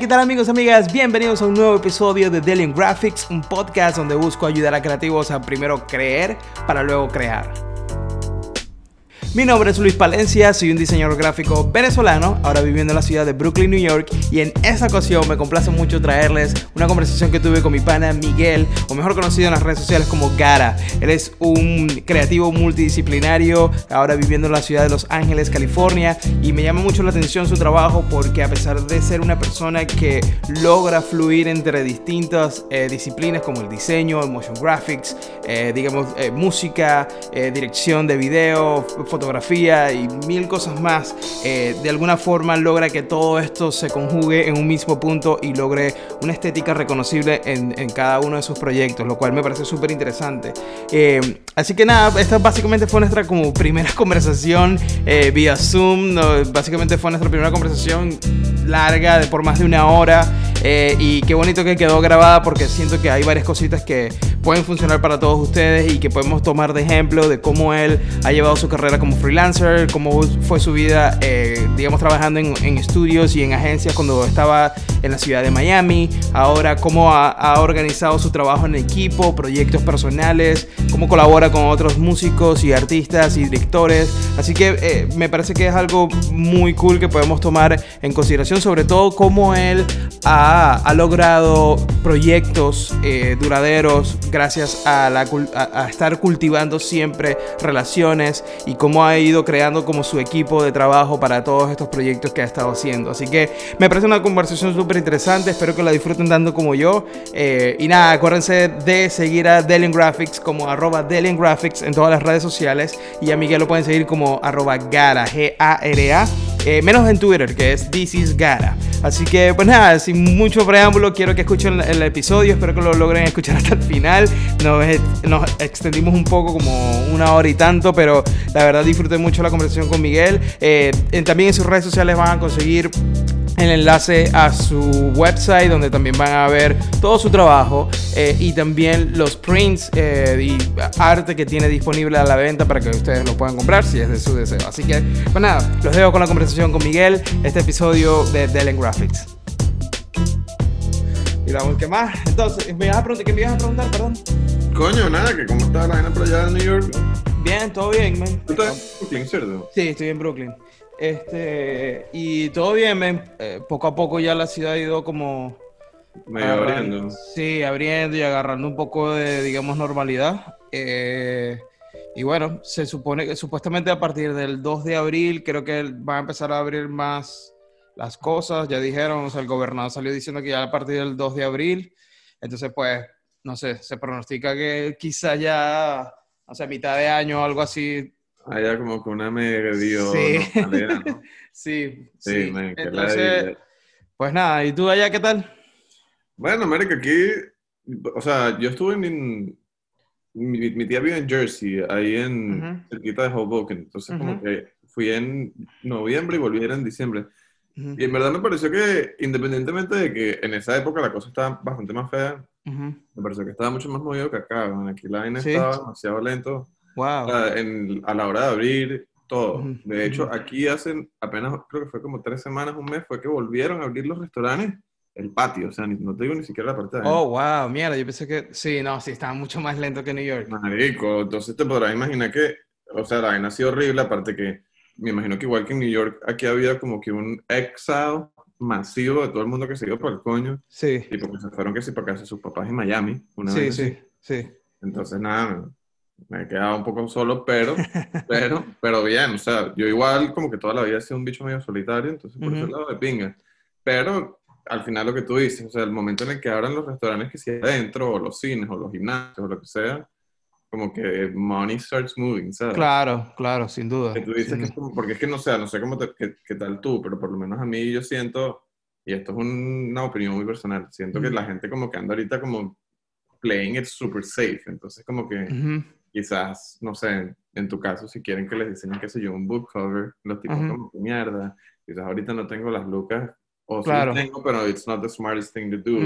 ¿qué tal amigos, amigas? Bienvenidos a un nuevo episodio de Delian Graphics, un podcast donde busco ayudar a creativos a primero creer para luego crear. Mi nombre es Luis Palencia, soy un diseñador gráfico venezolano, ahora viviendo en la ciudad de Brooklyn, New York, y en esta ocasión me complace mucho traerles una conversación que tuve con mi pana Miguel, o mejor conocido en las redes sociales como Gara. Él es un creativo multidisciplinario, ahora viviendo en la ciudad de Los Ángeles, California, y me llama mucho la atención su trabajo porque a pesar de ser una persona que logra fluir entre distintas eh, disciplinas como el diseño, el motion graphics, eh, digamos, eh, música, dirección de video, fotografía y mil cosas más, eh, de alguna forma logra que todo esto se conjugue en un mismo punto y logre una estética reconocible en, en cada uno de sus proyectos, lo cual me parece súper interesante. Eh, así que nada, esta básicamente fue nuestra como primera conversación eh, vía Zoom, básicamente fue nuestra primera conversación larga de por más de una hora y qué bonito que quedó grabada porque siento que hay varias cositas que pueden funcionar para todos ustedes y que podemos tomar de ejemplo de cómo él ha llevado su carrera como como freelancer, cómo fue su vida, eh, digamos, trabajando en, estudios y en agencias cuando estaba en la ciudad de Miami, ahora cómo ha, organizado su trabajo en equipo, proyectos personales, cómo colabora con otros músicos y artistas y directores. Así que eh, me parece que es algo muy cool que podemos tomar en consideración, sobre todo cómo él ha, logrado proyectos eh, duraderos gracias a, la, a estar cultivando siempre relaciones y cómo ha ido creando como su equipo de trabajo para todos estos proyectos que ha estado haciendo. Así que me parece una conversación súper interesante, espero que la disfruten tanto como yo. Eh, y nada, acuérdense de seguir a Delian Graphics como arroba Delian Graphics en todas las redes sociales y a Miguel lo pueden seguir como arroba Gara, G-A-R-A. Eh, menos en Twitter, que es This is Gara. Así que, pues nada, sin mucho preámbulo, quiero que escuchen el, episodio. Espero que lo logren escuchar hasta el final. Nos, nos, extendimos un poco, como una hora y tanto, pero la verdad disfruté mucho la conversación con Miguel. Eh, también en sus redes sociales van a conseguir el enlace a su website donde también van a ver todo su trabajo eh, y también los prints eh, y arte que tiene disponible a la venta para que ustedes lo puedan comprar si es de su deseo. Así que, pues nada, los dejo con la conversación con Miguel, este episodio de Dellen Graphics. Y vamos, ¿qué más? Entonces, ¿me ibas a preguntar, ¿qué me ibas a preguntar? Perdón. Coño, nada, que cómo está la gente por allá en New York. Bien, todo bien, man. ¿Tú estás en Brooklyn, cierto? Sí, estoy en Brooklyn. Este, y todo bien, eh, poco a poco ya la ciudad ha ido como... Medio abriendo. Sí, abriendo y agarrando un poco de, digamos, normalidad. Eh, y bueno, se supone que supuestamente a partir del 2 de abril creo que va a empezar a abrir más las cosas. Ya dijeron, o sea, el gobernador salió diciendo que ya a partir del 2 de abril. Entonces, pues, no sé, se pronostica que quizá ya, o sea, mitad de año o algo así, Allá como que una medio sí. ¿no? sí, sí. sí. Entonces, pues nada, ¿y tú allá qué tal? Bueno, América, aquí, o sea, yo estuve en, mi, tía vive en Jersey, ahí en cerquita de Hoboken, entonces como que fui en noviembre y volví en diciembre. Y en verdad me pareció que, independientemente de que en esa época la cosa estaba bastante más fea, me pareció que estaba mucho más movido que acá. Aquí la vaina estaba demasiado lento. Wow. A, la hora de abrir todo. De hecho, aquí hacen apenas, creo que fue como tres semanas, un mes, fue que volvieron a abrir los restaurantes, el patio, o sea, no te digo ni siquiera la parte de Oh, wow, mierda, yo pensé que, sí, no, sí, estaba mucho más lento que New York. Marico, entonces te podrás imaginar que, o sea, la vaina ha sido horrible, aparte que, me imagino que igual que en New York, aquí había como que un exile masivo de todo el mundo que se iba por el coño. Sí. Y porque se fueron que sí para casa de sus papás en Miami. Una sí, sí, sí. Entonces, nada, me he quedado un poco solo, pero, pero, pero bien, o sea, yo igual como que toda la vida he sido un bicho medio solitario, entonces por ese lado de pinga. Pero al final lo que tú dices, o sea, el momento en el que abran los restaurantes que sea adentro, o los cines, o los gimnasios, o lo que sea, como que money starts moving, ¿sabes? Claro, claro, sin duda. Que tú dices que es como, porque es que no sé, no sé cómo te, qué, tal tú, pero por lo menos a mí yo siento, y esto es una opinión muy personal, siento que la gente como que anda ahorita como playing it super safe, entonces como que quizás, no sé, en tu caso, si quieren que les diseñen, qué sé yo, un book cover, los tipos como que mierda, quizás ahorita no tengo las lucas, o claro. sí tengo, pero it's not the smartest thing to do.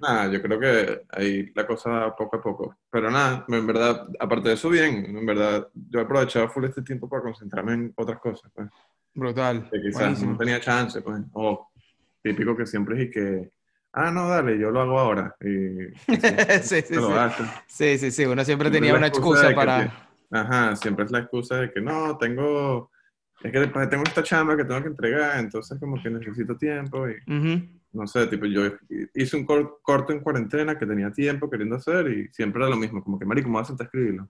nada, yo creo que ahí la cosa poco a poco. Pero nada, en verdad, aparte de eso, bien, en verdad, yo he aprovechado full este tiempo para concentrarme en otras cosas, pues. Brutal. Que quizás no tenía chance, pues, o típico que siempre es y que, ah, no, dale, yo lo hago ahora. Y, sí, sí, sí. sí, sí, sí, uno siempre, tenía una excusa, para... ajá, siempre es la excusa de que no, tengo, es que después tengo esta chamba que tengo que entregar, entonces como que necesito tiempo y... No sé, tipo, yo hice un corto en cuarentena que tenía tiempo queriendo hacer y siempre era lo mismo, como que, marico, ¿cómo vas a sentar a escribirlo?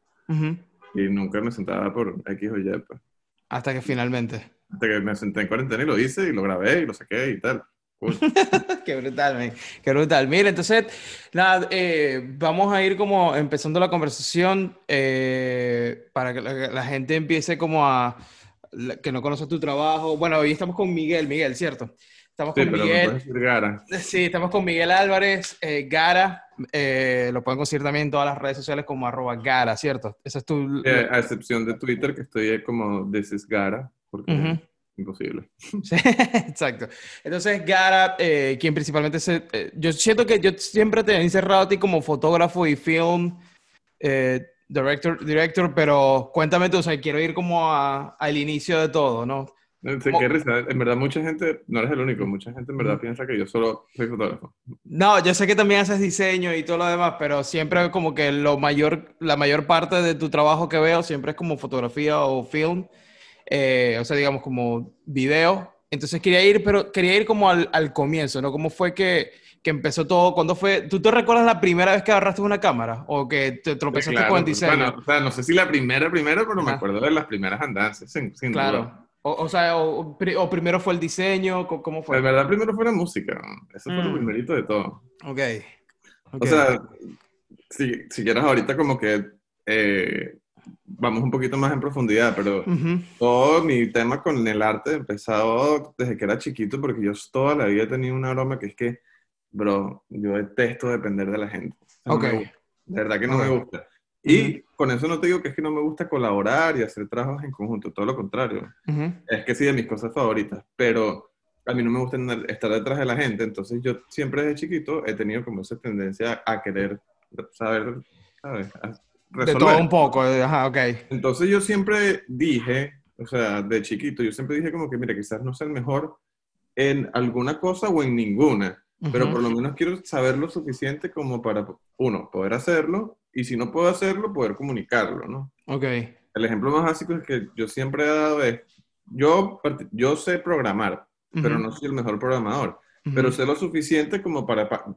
Y nunca me sentaba por X o Y, pues. Hasta que finalmente. Hasta que me senté en cuarentena y lo hice y lo grabé y lo saqué y tal. qué brutal, man. qué brutal. Mira, entonces, nada, eh, vamos a ir como empezando la conversación eh, para que la, gente empiece como a, que no conoce tu trabajo. Bueno, hoy estamos con Miguel, Miguel, ¿cierto? Estamos con Miguel. Gara. Sí, estamos con Miguel Álvarez, eh, Gara. lo pueden conseguir también en todas las redes sociales como arroba Gara, ¿cierto? Esa es tu... a excepción de Twitter, que estoy como This is Gara, porque imposible. Sí, exacto. Entonces, Gara, eh, quien principalmente se... Eh, yo siento que yo siempre te he encerrado a ti como fotógrafo y film eh, director, director, pero cuéntame tú, o sea, quiero ir como al inicio de todo, ¿no? qué risa. En verdad, mucha gente, no eres el único, mucha gente en verdad piensa que yo solo soy fotógrafo. No, yo sé que también haces diseño y todo lo demás, pero siempre como que lo mayor, la mayor parte de tu trabajo que veo siempre es como fotografía o film. Eh, o sea, digamos como video. Entonces quería ir, pero quería ir como al, al comienzo, ¿no? ¿Cómo fue que, que, empezó todo? ¿Cuándo fue? ¿Tú te recuerdas la primera vez que agarraste una cámara? ¿O que te tropezaste con el diseño? Bueno, o sea, no sé si la primera, primera, pero me acuerdo de las primeras andanzas, sin, claro. O, o, sea, o, o, primero fue el diseño, ¿cómo fue? La verdad, primero fue la música. Eso fue lo mm. primerito de todo. Ok. okay. O sea, si, si quieres ahorita como que eh, vamos un poquito más en profundidad, pero todo mi tema con el arte empezado desde que era chiquito, porque yo toda la vida he tenido un aroma que es que, bro, yo detesto depender de la gente. ok. de verdad que no me gusta. Y con eso no te digo que es que no me gusta colaborar y hacer trabajos en conjunto, todo lo contrario. Es que sí, de mis cosas favoritas, pero a mí no me gusta estar detrás de la gente, entonces yo siempre desde chiquito he tenido como esa tendencia a querer saber, ¿sabes? De todo un poco, eh, ajá, ok. Entonces yo siempre dije, o sea, de chiquito, yo siempre dije como que, mira, quizás no sea el mejor en alguna cosa o en ninguna, pero por lo menos quiero saber lo suficiente como para, uno, poder hacerlo, y si no puedo hacerlo, poder comunicarlo, ¿no? Ok. El ejemplo más básico es que yo siempre he dado es, yo, yo sé programar, pero no soy el mejor programador, pero sé lo suficiente como para, para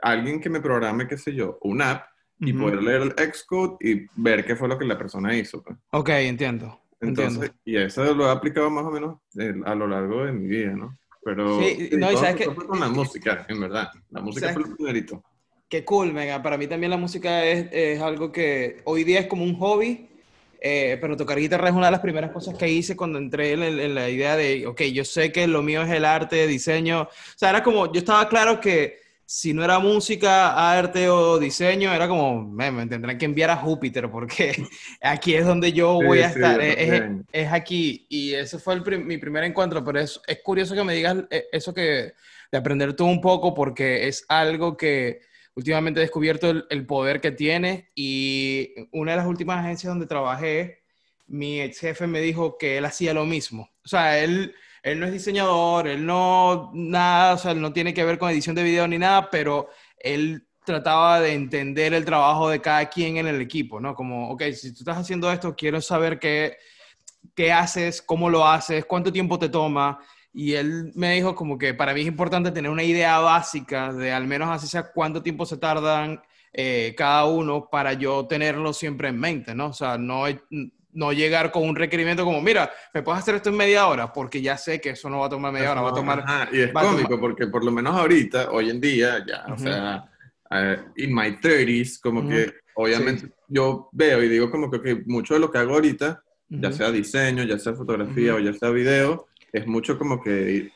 alguien que me programe, qué sé yo, una app, y poder leer el Xcode y ver qué fue lo que la persona hizo. Pues. Ok, entiendo. Entonces, y eso lo he aplicado más o menos eh, a lo largo de mi vida, ¿no? Pero sí, no, y sabes que, con la música, en verdad. La música fue el primerito. Qué cool, mega. Para mí también la música es, es algo que hoy día es como un hobby, eh, pero tocar guitarra es una de las primeras cosas que hice cuando entré en, en, la idea de, ok, yo sé que lo mío es el arte, diseño. O sea, era como, yo estaba claro que si no era música, arte o diseño, era como, me, tendrán que enviar a Júpiter porque aquí es donde yo voy a estar, es, aquí. Y ese fue mi primer encuentro, pero es, es curioso que me digas eh, eso que de aprender tú un poco porque es algo que últimamente he descubierto el, el, poder que tiene y una de las últimas agencias donde trabajé, mi ex jefe me dijo que él hacía lo mismo. O sea, él él no es diseñador, él no, nada, o sea, no tiene que ver con edición de video ni nada, pero él trataba de entender el trabajo de cada quien en el equipo, ¿no? Como, ok, si tú estás haciendo esto, quiero saber qué, qué haces, cómo lo haces, cuánto tiempo te toma. Y él me dijo como que para mí es importante tener una idea básica de al menos así sea cuánto tiempo se tardan eh, cada uno para yo tenerlo siempre en mente, ¿no? O sea, no, no llegar con un requerimiento como, mira, me puedes hacer esto en media hora, porque ya sé que eso no va a tomar media hora, va a tomar... y es cómico, porque por lo menos ahorita, hoy en día, ya, o sea, uh, in my 30s, como que obviamente yo veo y digo como que mucho de lo que hago ahorita, ya sea diseño, ya sea fotografía o ya sea video, es mucho como que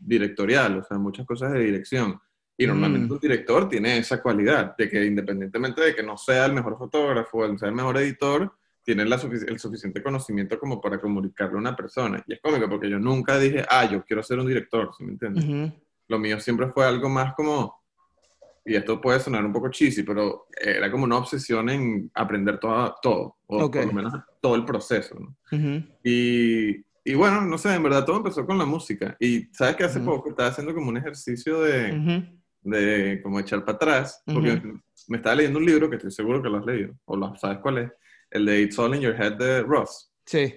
directorial, o sea, muchas cosas de dirección. Y normalmente un director tiene esa cualidad de que independientemente de que no sea el mejor fotógrafo o sea el mejor editor, tienen la el suficiente conocimiento como para comunicarle a una persona. Y es cómico porque yo nunca dije, ah, yo quiero ser un director, ¿sí me entiendes? Lo mío siempre fue algo más como, y esto puede sonar un poco cheesy, pero era como una obsesión en aprender todo, todo o por lo menos todo el proceso. ¿no? y, y bueno, no sé, en verdad todo empezó con la música. Y sabes que hace poco estaba haciendo como un ejercicio de, de como echar para atrás, porque me estaba leyendo un libro que estoy seguro que lo has leído, o lo, sabes cuál es, el de It's All in Your Head de Ross. Sí.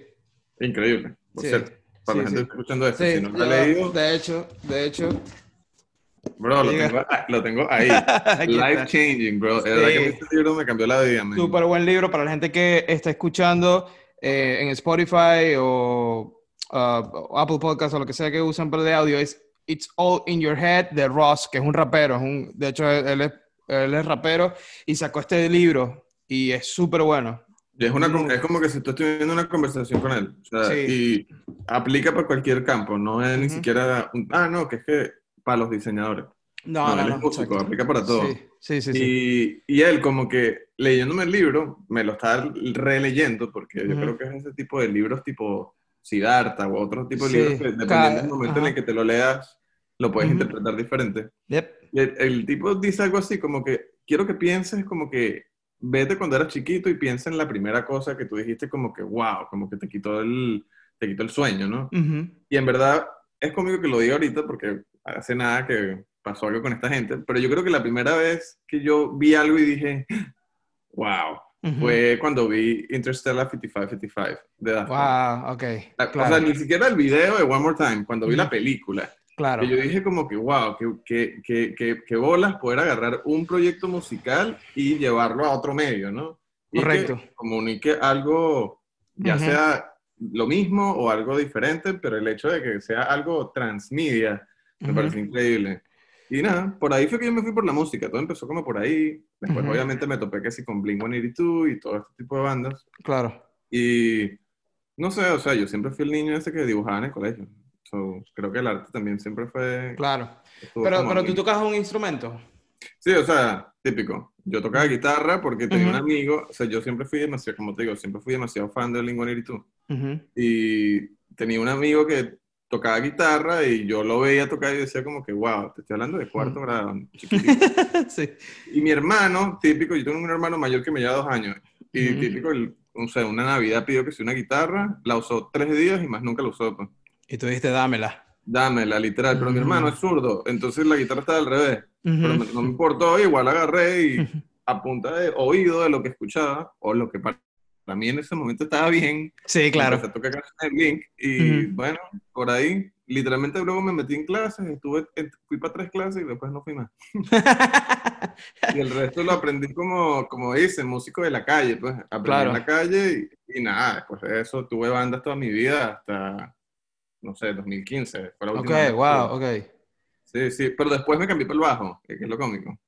Increíble, por cierto. Para la gente que está escuchando esto, si no lo ha leído. De hecho, de hecho. Bro, lo tengo, lo tengo, ahí. Life changing, bro. Es verdad que este libro me cambió la vida. Súper buen libro para la gente que está escuchando eh, en Spotify o uh, Apple Podcast o lo que sea que usan para de audio. Es It's All in Your Head de Ross, que es un rapero. Es un, de hecho, él es, él es rapero y sacó este libro y es súper bueno. Es, una, es como que si tú estás teniendo una conversación con él. O sea, Y aplica para cualquier campo. No es ni siquiera. ah, no, que es que para los diseñadores. No, no, no él es músico, aplica para todo. Sí, sí, sí. Y, y, él, como que leyéndome el libro, me lo está releyendo, porque yo creo que es ese tipo de libros tipo Siddhartha o otro tipo de libros que dependiendo del momento en el que te lo leas, lo puedes interpretar diferente. Yep. el, el tipo dice algo así como que quiero que pienses como que vete cuando eras chiquito y piensa en la primera cosa que tú dijiste como que, wow, como que te quitó el, te quitó el sueño, ¿no? Y en verdad es conmigo que lo digo ahorita porque hace nada que pasó algo con esta gente, pero yo creo que la primera vez que yo vi algo y dije, wow, fue cuando vi Interstellar 5555 de Wow, ok. O sea, ni siquiera el video de One More Time, cuando vi la película. Claro. yo dije como que, wow, que, que, que, que, bolas poder agarrar un proyecto musical y llevarlo a otro medio, ¿no? Y Correcto. Que comunique algo, ya sea lo mismo o algo diferente, pero el hecho de que sea algo transmedia me parece increíble. Y nada, por ahí fue que yo me fui por la música, todo empezó como por ahí, después obviamente me topé sí con Blink-182 y todo este tipo de bandas. Claro. Y no sé, o sea, yo siempre fui el niño ese que dibujaba en el colegio creo que el arte también siempre fue... Claro. Pero, pero tú tocas un instrumento. Sí, o sea, típico. Yo tocaba guitarra porque tenía un amigo, o sea, yo siempre fui demasiado, como te digo, siempre fui demasiado fan de Lingua Uh Y tenía un amigo que tocaba guitarra y yo lo veía tocar y decía como que, wow, te estoy hablando de cuarto grado, sí. Y mi hermano, típico, yo tengo un hermano mayor que me lleva dos años, y típico, o sea, una Navidad pidió que sea una guitarra, la usó tres días y más nunca la usó. Pues. Y tú dijiste, dámela. Dámela, literal. Pero mi hermano es zurdo, entonces la guitarra estaba al revés. Pero no me importó, igual agarré y a punta de oído de lo que escuchaba, o lo que para, mí en ese momento estaba bien. Sí, claro. Empecé a tocar el Link y bueno, por ahí, literalmente luego me metí en clases, estuve, fui para tres clases y después no fui más. y el resto lo aprendí como, como dicen, músico de la calle, pues. Aprendí en la calle y, y nada, después de eso tuve bandas toda mi vida hasta no sé, 2015. Fue la última ok, wow, ok. Sí, sí, pero después me cambié por el bajo, que es lo cómico.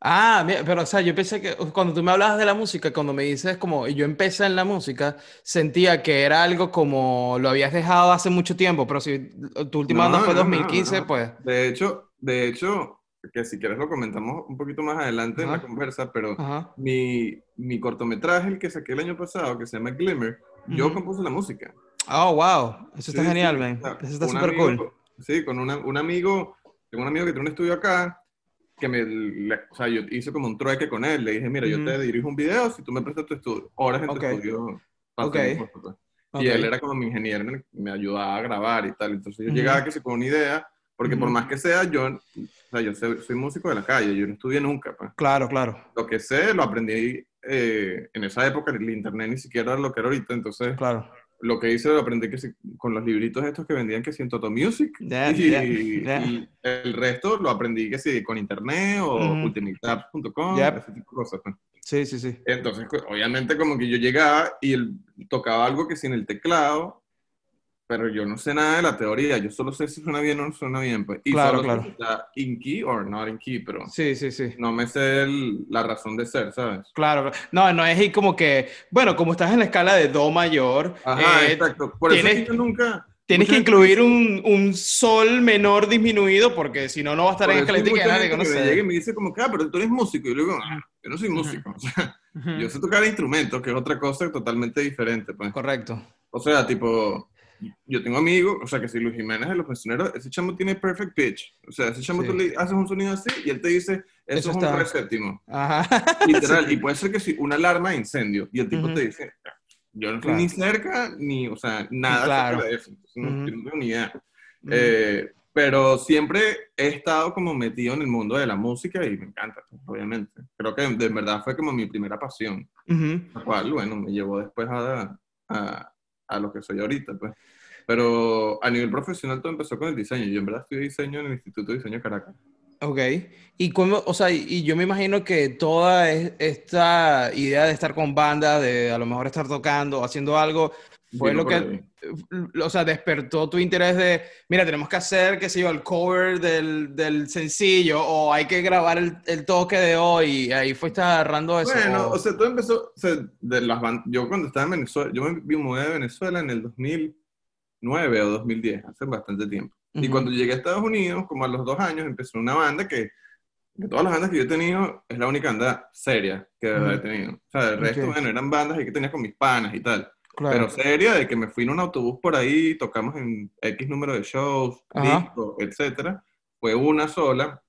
Ah, pero o sea, yo pensé que cuando tú me hablabas de la música, cuando me dices como yo empecé en la música, sentía que era algo como lo habías dejado hace mucho tiempo, pero si tu última banda fue 2015, pues... De hecho, de hecho, que si quieres lo comentamos un poquito más adelante en la conversa, pero mi, mi, cortometraje, el que saqué el año pasado, que se llama Glimmer, yo compuse la música. Oh, wow. Eso está genial, man. Eso está súper cool. Sí, con un amigo, tengo un amigo que tiene un estudio acá, que me, o sea, yo hice como un trueque con él. Le dije, mira, yo te dirijo un video si tú me prestas tu estudio. Horas en tu estudio. Okay. Y él era como mi ingeniero, me, ayudaba a grabar y tal. Entonces yo llegaba que se con una idea, porque por más que sea, yo, o sea, yo soy, soy, músico de la calle, yo no estudié nunca. Pues. Claro, claro. Lo que sé, lo aprendí eh, en esa época, el internet ni siquiera era lo que era ahorita, entonces... Claro lo que hice lo aprendí que con los libritos estos que vendían que si en Toto Music y, el resto lo aprendí que si con internet o ese tipo de cosas. Pues. Sí, sí, sí. Entonces, pues, obviamente como que yo llegaba y él tocaba algo que sin el teclado pero yo no sé nada de la teoría, yo solo sé si suena bien o no suena bien, pues. Y claro, solo claro. Si está in key or not in key, pero sí, sí, sí. no me sé la razón de ser, ¿sabes? Claro, no, no es como que, bueno, como estás en la escala de do mayor, Ajá, eh, exacto. Por tienes, eso yo nunca Tienes que incluir un, un, sol menor disminuido porque si no, no va a estar en escala de no sé. Me me dice como que, ah, pero tú eres músico. Y yo digo, ah, yo no soy músico. O sea, yo sé tocar instrumentos, que es otra cosa totalmente diferente. Pues. Correcto. O sea, tipo, yo tengo amigos, o sea, que si Luis Jiménez de los pensioneros, ese chamo tiene perfect pitch. O sea, ese chamo tú le haces un sonido así y él te dice, eso, es un re séptimo. Ajá. Literal. Y puede ser que si una alarma de incendio y el tipo te dice, yo no estoy ni cerca, ni, o sea, nada claro. de eso. no, tengo ni idea. Eh, pero siempre he estado como metido en el mundo de la música y me encanta, obviamente. Creo que de verdad fue como mi primera pasión, la cual, bueno, me llevó después a, a, a, lo que soy ahorita, pues. Pero a nivel profesional todo empezó con el diseño. Yo en verdad estudié diseño en el Instituto de Diseño Caracas. Ok. Y cómo, o sea, y yo me imagino que toda esta idea de estar con banda, de a lo mejor estar tocando, haciendo algo, fue lo que, o sea, despertó tu interés de, mira, tenemos que hacer, qué sé yo, el cover del, del sencillo, o hay que grabar el, el, toque de hoy, y ahí fuiste agarrando eso. Bueno, o, sea, todo empezó, o sea, de las yo cuando estaba en Venezuela, yo me mudé de Venezuela en el 2009 o 2010, hace bastante tiempo. Y cuando llegué a Estados Unidos, como a los dos años, empezó una banda que, de todas las bandas que yo he tenido, es la única banda seria que he tenido. O sea, el resto, bueno, eran bandas que tenía con mis panas y tal. Pero seria, de que me fui en un autobús por ahí, tocamos en X número de shows, discos, etcétera. Fue una sola,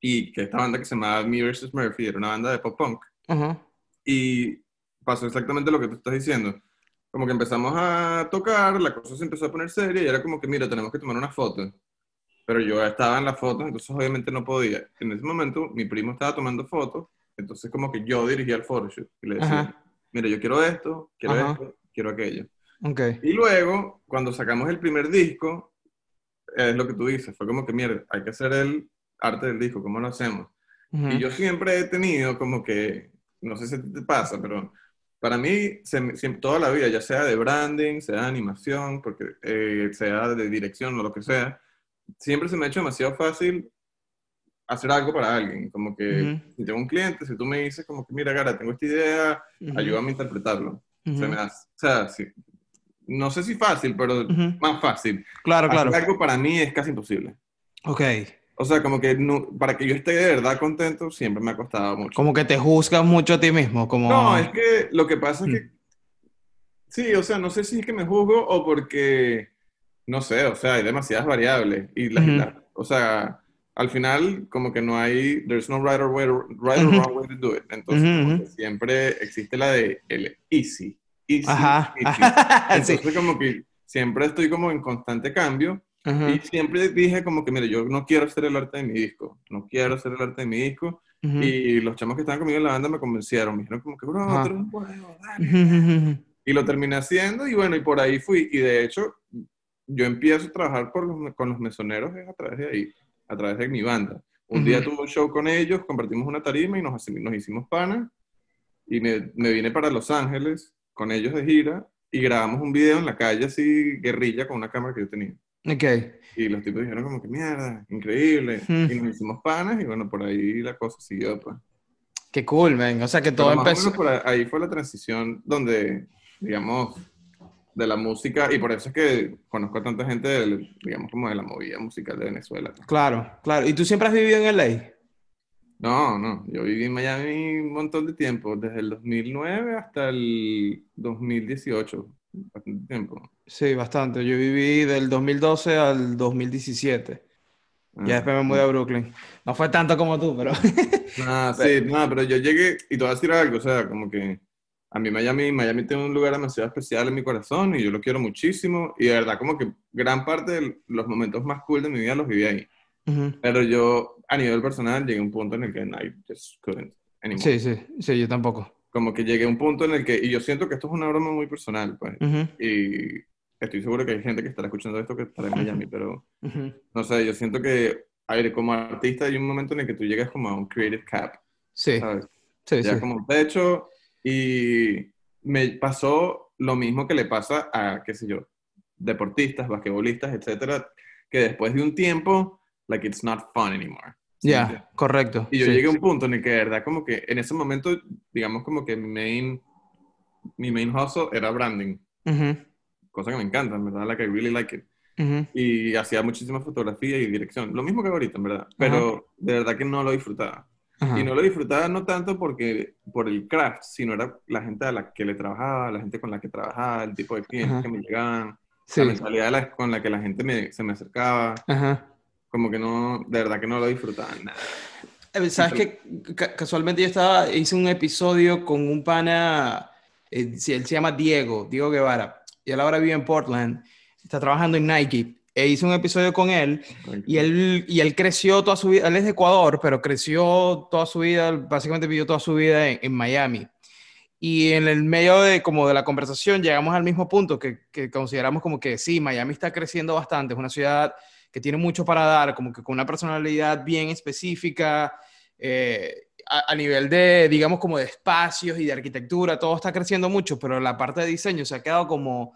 y que esta banda que se llamaba Me vs. Murphy era una banda de pop punk. Y pasó exactamente lo que tú estás diciendo. Como que empezamos a tocar, la cosa se empezó a poner seria y era como que, mira, tenemos que tomar una foto. Pero yo estaba en la foto, entonces obviamente no podía. En ese momento mi primo estaba tomando fotos, entonces como que yo dirigía el photoshoot y le decía, mira, yo quiero esto, quiero esto, quiero aquello. Okay. Y luego, cuando sacamos el primer disco, es lo que tú dices, fue como que, mierda, hay que hacer el arte del disco, ¿cómo lo hacemos? Y yo siempre he tenido como que, no sé si te pasa, pero para mí, siempre, toda la vida, ya sea de branding, sea de animación, porque, eh, sea de dirección o lo que sea, siempre se me ha hecho demasiado fácil hacer algo para alguien. Como que si tengo un cliente, si tú me dices como que, mira, Gara, tengo esta idea, ayúdame a interpretarlo. Se me hace, o sea, sí, no sé si fácil, pero más fácil. Claro, claro. Hacer algo para mí es casi imposible. Ok. O sea, como que no, para que yo esté de verdad contento, siempre me ha costado mucho. Como que te juzgas mucho a ti mismo, como... No, es que lo que pasa es que... Sí, o sea, no sé si es que me juzgo o porque... No sé, o sea, hay demasiadas variables. Y la, o sea, al final, como que no hay... There's no right or, way, right or wrong way to do it. Entonces, siempre existe la de el easy. Easy, Ajá. easy. Entonces, como que siempre estoy como en constante cambio y siempre dije como que, mire, yo no quiero hacer el arte de mi disco, no quiero hacer el arte de mi disco. Y los chamos que estaban conmigo en la banda me convencieron, me dijeron como que, bro, bueno, dale. Y lo terminé haciendo y bueno, y por ahí fui. Y de hecho, yo empiezo a trabajar por los, con los mesoneros a través de ahí, a través de mi banda. Un día tuve un show con ellos, compartimos una tarima y nos, nos hicimos pana. Y me, me vine para Los Ángeles con ellos de gira y grabamos un video en la calle así, guerrilla, con una cámara que yo tenía. Ok. Y los tipos dijeron como que mierda, increíble. Y nos hicimos panas y bueno, por ahí la cosa siguió, pues. Qué cool, man. O sea, que todo empezó... Por ahí fue la transición donde, digamos, de la música, y por eso es que conozco a tanta gente, digamos, como de la movida musical de Venezuela. Claro, claro. ¿Y tú siempre has vivido en LA? No, no. Yo viví en Miami un montón de tiempo, desde el 2009 hasta el 2018 bastante tiempo. Sí, bastante. Yo viví del 2012 al 2017. Ya después me mudé a ah. Brooklyn. No fue tanto como tú, pero... Ah, sí, no, pero yo llegué, y te voy a decir algo, o sea, como que a mí Miami, Miami tiene un lugar demasiado especial en mi corazón y yo lo quiero muchísimo y de verdad como que gran parte de los momentos más cool de mi vida los viví ahí. Pero yo a nivel personal llegué a un punto en el que I just couldn't anymore. Sí, sí, sí, yo tampoco como que llegué a un punto en el que, y yo siento que esto es una broma muy personal, pues, y estoy seguro que hay gente que estará escuchando esto que estará en Miami, pero no sé, yo siento que, a como artista hay un momento en el que tú llegas como a un creative cap, sí. ¿sabes? Sí, ya como un techo, y me pasó lo mismo que le pasa a, qué sé yo, deportistas, basquetbolistas, etcétera, que después de un tiempo, like, it's not fun anymore. Ya, correcto. Y yo llegué a un punto en el que, de verdad, como que en ese momento, digamos, como que mi main, mi main hustle era branding. Cosa que me encanta, en verdad, like I really like it. Y hacía muchísima fotografía y dirección. Lo mismo que ahorita, en verdad. Pero de verdad que no lo disfrutaba. Y no lo disfrutaba no tanto porque por el craft, sino era la gente a la que le trabajaba, la gente con la que trabajaba, el tipo de clientes que me llegaban, la mentalidad con la que la gente me, se me acercaba. Ajá como que no, de verdad que no lo disfrutaban nada. Eh, ¿Sabes que Casualmente yo estaba, hice un episodio con un pana Eh, él se llama Diego, Diego Guevara, y él ahora vive en Portland, está trabajando en Nike. E hice un episodio con él y él, y él creció toda su vida, él es de Ecuador, pero creció toda su vida, básicamente vivió toda su vida en, Miami. Y en el medio de, como de la conversación llegamos al mismo punto que, que, consideramos como que sí, Miami está creciendo bastante, es una ciudad que tiene mucho para dar, como que con una personalidad bien específica, eh, a, nivel de, digamos, como de espacios y de arquitectura, todo está creciendo mucho, pero la parte de diseño se ha quedado como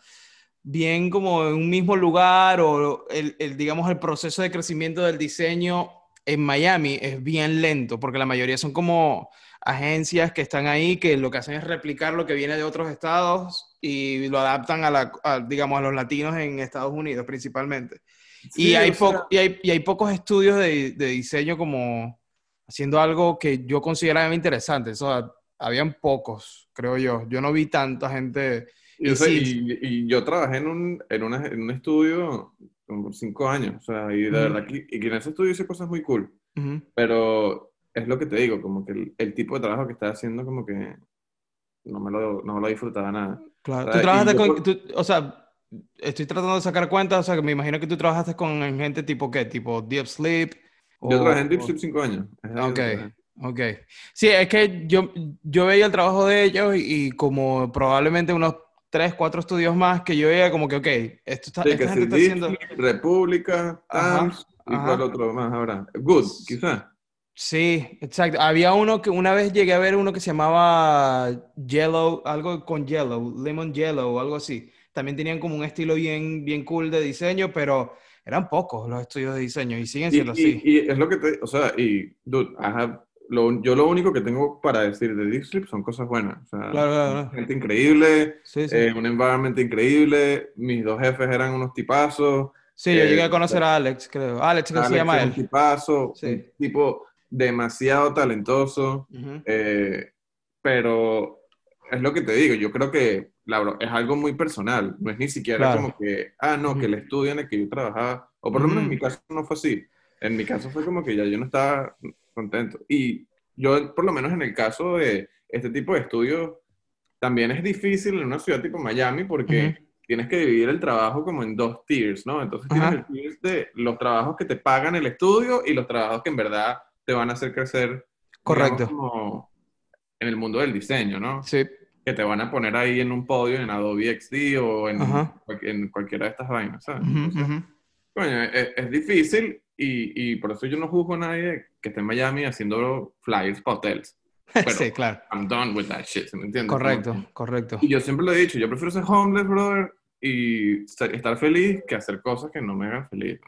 bien como en un mismo lugar o el, digamos, el proceso de crecimiento del diseño en Miami es bien lento, porque la mayoría son como agencias que están ahí que lo que hacen es replicar lo que viene de otros estados y lo adaptan a, la, digamos, a los latinos en Estados Unidos principalmente. Y, hay y, hay, y, hay pocos estudios de, de diseño como haciendo algo que yo consideraba interesante. Eso, habían pocos, creo yo. Yo no vi tanta gente. Y, y, yo trabajé en un, en, una, en un estudio por cinco años, o sea, y de verdad que, y que en ese estudio hice cosas muy cool, pero es lo que te digo, como que el, el, tipo de trabajo que estaba haciendo, como que no me lo, no me lo disfrutaba nada. Claro, tú trabajaste con, o sea, estoy tratando de sacar cuenta, o sea, que me imagino que tú trabajaste con gente tipo, ¿qué? Tipo Deep Sleep, yo trabajé en Deep cinco años. Ok, ok. Sí, es que yo, yo veía el trabajo de ellos y, como probablemente unos tres, cuatro estudios más que yo veía como que, ok, esto está, sí, esta gente está haciendo... República, Tams, y cuál otro más ahora. Good, quizás. Sí, exacto. Había uno que una vez llegué a ver uno que se llamaba Yellow, algo con Yellow, Lemon Yellow, o algo así. También tenían como un estilo bien, bien cool de diseño, pero eran pocos los estudios de diseño y siguen siendo así. Y, es lo que te, o sea, y, dude, lo, yo lo único que tengo para decir de Deep son cosas buenas. O sea, claro, claro, gente increíble, eh, un environment increíble, mis dos jefes eran unos tipazos. Sí, yo llegué a conocer a Alex, creo. Alex, ¿qué se llama él? Un tipazo, un tipo demasiado talentoso, eh, pero es lo que te digo, yo creo que es algo muy personal, no es ni siquiera como que, ah, no, que el estudio en el que yo trabajaba, o por lo menos en mi caso no fue así, en mi caso fue como que ya yo no estaba contento. Y yo, por lo menos en el caso de este tipo de estudios, también es difícil en una ciudad tipo Miami porque tienes que dividir el trabajo como en dos tiers, ¿no? Entonces tienes el tier de los trabajos que te pagan el estudio y los trabajos que en verdad te van a hacer crecer. Correcto. como en el mundo del diseño, ¿no? Sí que te van a poner ahí en un podio en Adobe XD o en, en cualquiera de estas vainas, ¿sabes? coño, es, difícil y, y, por eso yo no juzgo a nadie que esté en Miami haciendo flyers para hotels. sí, claro. I'm done with that shit, ¿me entiendes? Correcto, correcto. Y yo siempre lo he dicho, yo prefiero ser homeless, brother, y estar feliz que hacer cosas que no me hagan feliz.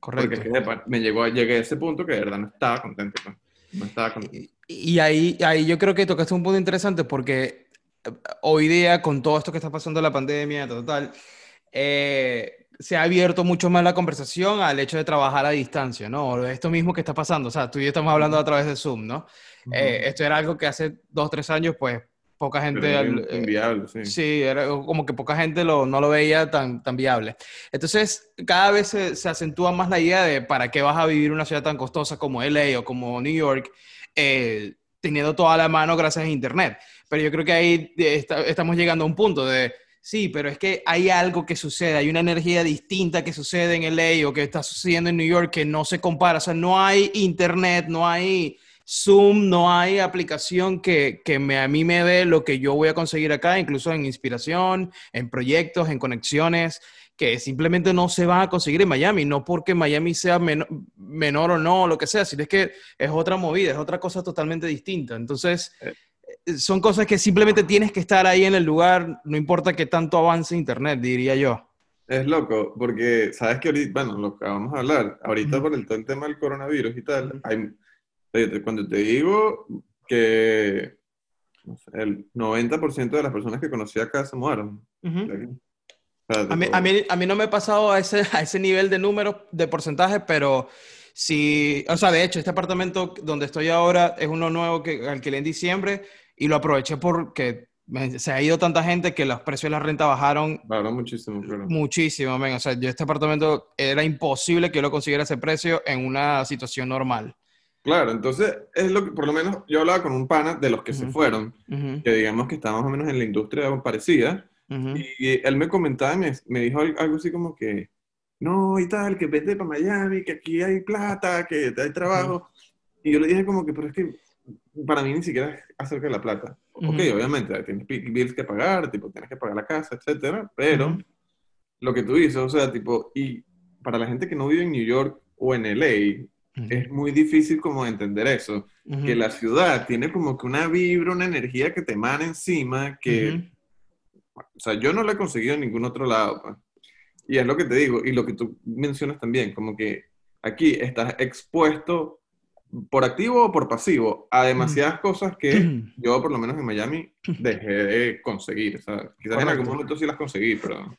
Correcto. Porque me llegó, llegué a ese punto que de verdad no estaba contento. Pues. No estaba contento. Y, y ahí, ahí yo creo que tocaste un punto interesante porque hoy día, con todo esto que está pasando la pandemia, total, eh, se ha abierto mucho más la conversación al hecho de trabajar a distancia, ¿no? Esto mismo que está pasando, o sea, tú y yo estamos hablando a través de Zoom, ¿no? Eh, esto era algo que hace dos, tres años, pues, poca gente... Era inviable, sí. Sí, era como que poca gente lo, no lo veía tan, tan viable. Entonces, cada vez se, se, acentúa más la idea de para qué vas a vivir una ciudad tan costosa como LA o como New York, eh, teniendo toda la mano gracias a Internet. Pero yo creo que ahí estamos llegando a un punto de, sí, pero es que hay algo que sucede, hay una energía distinta que sucede en LA o que está sucediendo en New York que no se compara. O sea, no hay Internet, no hay Zoom, no hay aplicación que, que me, a mí me dé lo que yo voy a conseguir acá, incluso en inspiración, en proyectos, en conexiones que simplemente no se van a conseguir en Miami, no porque Miami sea menor o no, lo que sea, sino es que es otra movida, es otra cosa totalmente distinta. Entonces, eh. Eh, son cosas que simplemente tienes que estar ahí en el lugar, no importa que tanto avance Internet, diría yo. Es loco, porque sabes que ahorita, bueno, lo que vamos a hablar, ahorita por el, todo el tema del coronavirus y tal, hay, cuando te digo que el 90% de las personas que conocí acá se mudaron. A mí, a, mí, no me he pasado a ese, a ese nivel de números, de porcentaje, pero sí, o sea, de hecho, este apartamento donde estoy ahora es uno nuevo que alquilé en diciembre y lo aproveché porque se ha ido tanta gente que los precios de la renta bajaron. Bajaron muchísimo, claro. Muchísimo, O sea, yo este apartamento era imposible que yo lo consiguiera ese precio en una situación normal. Claro, entonces es lo que, por lo menos yo hablaba con un pana de los que se fueron, que digamos que está más o menos en la industria parecida, y él me comentaba, me, me dijo algo así como que, no, y tal, que vete para Miami, que aquí hay plata, que hay trabajo. Y yo le dije como que, pero es que para mí ni siquiera es acerca de la plata. Ok, obviamente, tienes bills que pagar, tipo, tienes que pagar la casa, etcétera, pero lo que tú dices, o sea, tipo, y para la gente que no vive en New York o en LA, es muy difícil como entender eso, que la ciudad tiene como que una vibra, una energía que te emana encima, que, o sea, yo no la he conseguido en ningún otro lado. Pues. Y es lo que te digo, y lo que tú mencionas también, como que aquí estás expuesto por activo o por pasivo a demasiadas cosas que yo, por lo menos en Miami, dejé de conseguir. Quizás en algún momento sí las conseguí, pero...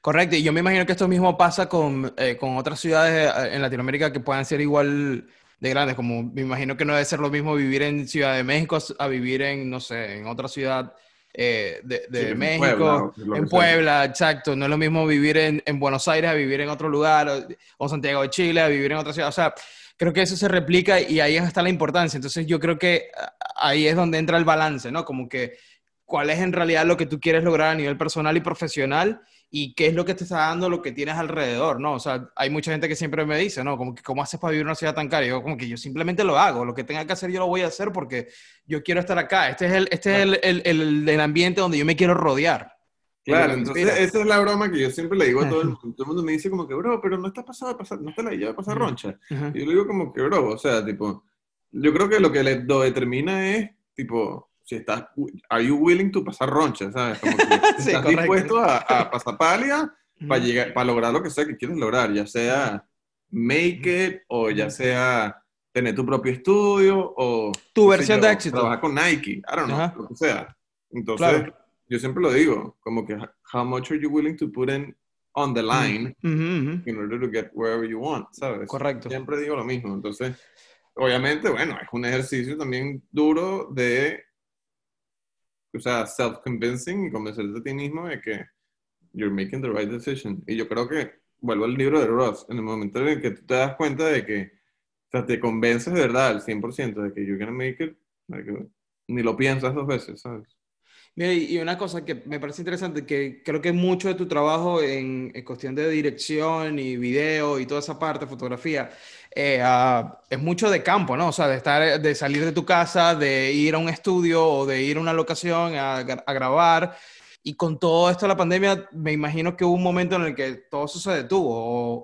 Correcto, y yo me imagino que esto mismo pasa con, eh, con otras ciudades eh, en Latinoamérica que puedan ser igual de grandes, como me imagino que no debe ser lo mismo vivir en Ciudad de México a vivir en, no sé, en otra ciudad eh, de, México, en Puebla, exacto, no es lo mismo vivir en, en, Buenos Aires a vivir en otro lugar, o, o, Santiago de Chile a vivir en otra ciudad, o sea, creo que eso se replica y ahí está la importancia, entonces yo creo que ah, ahí es donde entra el balance, ¿no? Como que cuál es en realidad lo que tú quieres lograr a nivel personal y profesional y qué es lo que te está dando lo que tienes alrededor, ¿no? O sea, hay mucha gente que siempre me dice, ¿no? Como que, ¿cómo haces para vivir en una ciudad tan cara? Y yo, como que yo simplemente lo hago, lo que tenga que hacer yo lo voy a hacer porque yo quiero estar acá. Este es el, este es el, el, el, ambiente donde yo me quiero rodear. Claro, entonces esa es la broma que yo siempre le digo a todo el mundo. Todo el mundo me dice como que, bro, pero no está pasado pasar, no está la idea de pasar roncha. Y yo le digo como que, bro, o sea, tipo, yo creo que lo que lo determina es, tipo, si estás, are you willing to pasar roncha, ¿sabes? Como que estás dispuesto a, a pasar palia para, llegar, para lograr lo que sea que quieres lograr, ya sea make it o ya sea tener tu propio estudio o... Tu versión de éxito. Trabajar con Nike, I don't know, lo que sea. Entonces, yo siempre lo digo, como que how much are you willing to put in on the line in order to get wherever you want, ¿sabes? Correcto. Siempre digo lo mismo. Entonces, obviamente, bueno, es un ejercicio también duro de, o sea, self-convincing y convencerte a ti mismo de que you're making the right decision. Y yo creo que, vuelvo al libro de Ross, en el momento en el que tú te das cuenta de que, o sea, te convences de verdad al 100% de que you're gonna make it, ni lo piensas dos veces, ¿sabes? Y una cosa que me parece interesante, que creo que mucho de tu trabajo en, cuestión de dirección y video y toda esa parte, fotografía, eh, ah, es mucho de campo, ¿no? O sea, de, estar, de salir de tu casa, de ir a un estudio o de ir a una locación a, a grabar y con todo esto de la pandemia, me imagino que hubo un momento en el que todo eso se detuvo.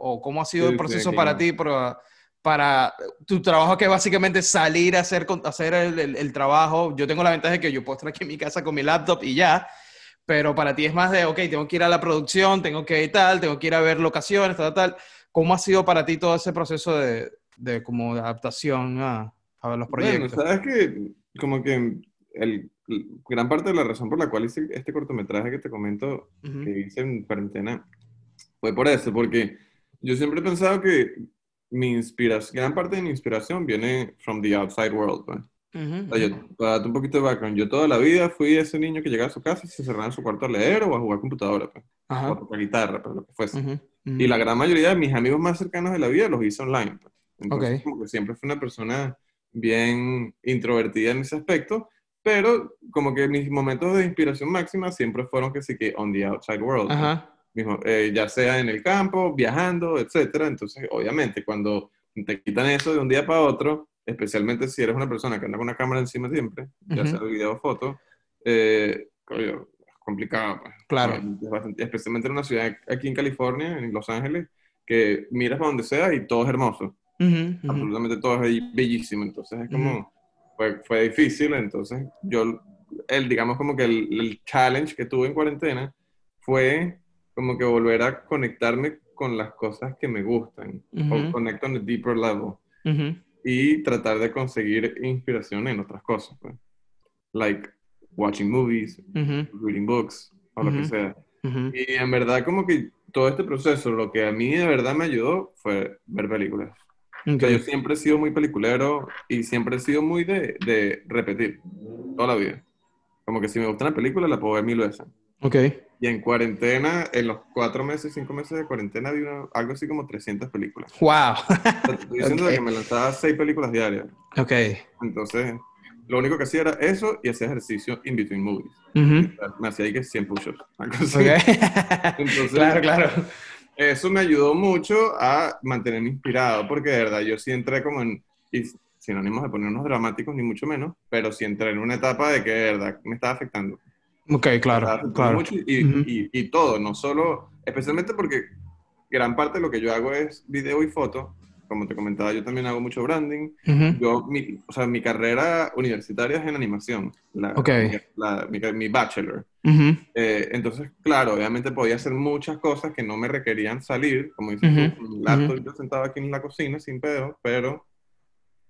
¿O, cómo ha sido el proceso para ti, para, para tu trabajo, que es básicamente salir a hacer, hacer el, el, trabajo? Yo tengo la ventaja de que yo puedo estar aquí en mi casa con mi laptop y ya. Pero para ti es más de, ok, tengo que ir a la producción, tengo que ir tal, tengo que ir a ver locaciones, tal, tal. ¿Cómo ha sido para ti todo ese proceso de, de como de adaptación a, a los proyectos? Bueno, sabes que como que el, gran parte de la razón por la cual hice este cortometraje que te comento, que hice en cuarentena, fue por eso, porque yo siempre he pensado que mi inspiración, gran parte de mi inspiración viene from the outside world. Pues. para darte un poquito de background, yo toda la vida fui ese niño que llegaba a su casa y se cerraba en su cuarto a leer o a jugar computadora, pues, o a tocar guitarra, pues, lo que fuese. Y la gran mayoría de mis amigos más cercanos de la vida los hice online. Pues. Entonces, como que siempre fui una persona bien introvertida en ese aspecto pero como que mis momentos de inspiración máxima siempre fueron que sí que on the outside world. Mismo, eh, ya sea en el campo, viajando, etcétera. Entonces, obviamente, cuando te quitan eso de un día para otro, especialmente si eres una persona que anda con una cámara encima siempre, ya sea video o foto, eh, es complicado. Pues. Claro. especialmente en una ciudad aquí en California, en Los Ángeles, que miras para donde sea y todo es hermoso. Absolutamente todo es bellísimo. Entonces es como fue, fue difícil, entonces yo, el, digamos como que el, challenge que tuve en cuarentena fue como que volver a conectarme con las cosas que me gustan, o connect on a deeper level, y tratar de conseguir inspiración en otras cosas, pues. like watching movies, reading books, o lo que sea. Y en verdad como que todo este proceso, lo que a mí de verdad me ayudó fue ver películas yo siempre he sido muy peliculero y siempre he sido muy de, de, repetir toda la vida. Como que si me gusta una película, la puedo ver mil veces. Ok. Y en cuarentena, en los cuatro meses, cinco meses de cuarentena, vi algo así como 300 películas. ¡Wow! Estoy diciendo que me lanzaba seis películas diarias. Ok. Entonces, lo único que hacía era eso y hacía ejercicio in between movies. Me hacía ahí que 100 push-ups. Entonces, claro, claro. Eso me ayudó mucho a mantenerme inspirado, porque de verdad yo sí entré como en, y sinónimos de ponernos dramáticos, ni mucho menos, pero sí entré en una etapa de que de verdad me estaba afectando. Ok, claro, claro. y, y, todo, no solo, especialmente porque gran parte de lo que yo hago es video y foto, como te comentaba, yo también hago mucho branding. Yo, mi, o sea, mi carrera universitaria es en animación, la, mi, bachelor. Eh, entonces, claro, obviamente podía hacer muchas cosas que no me requerían salir, como dices tú, un laptop yo sentado aquí en la cocina sin pedo, pero,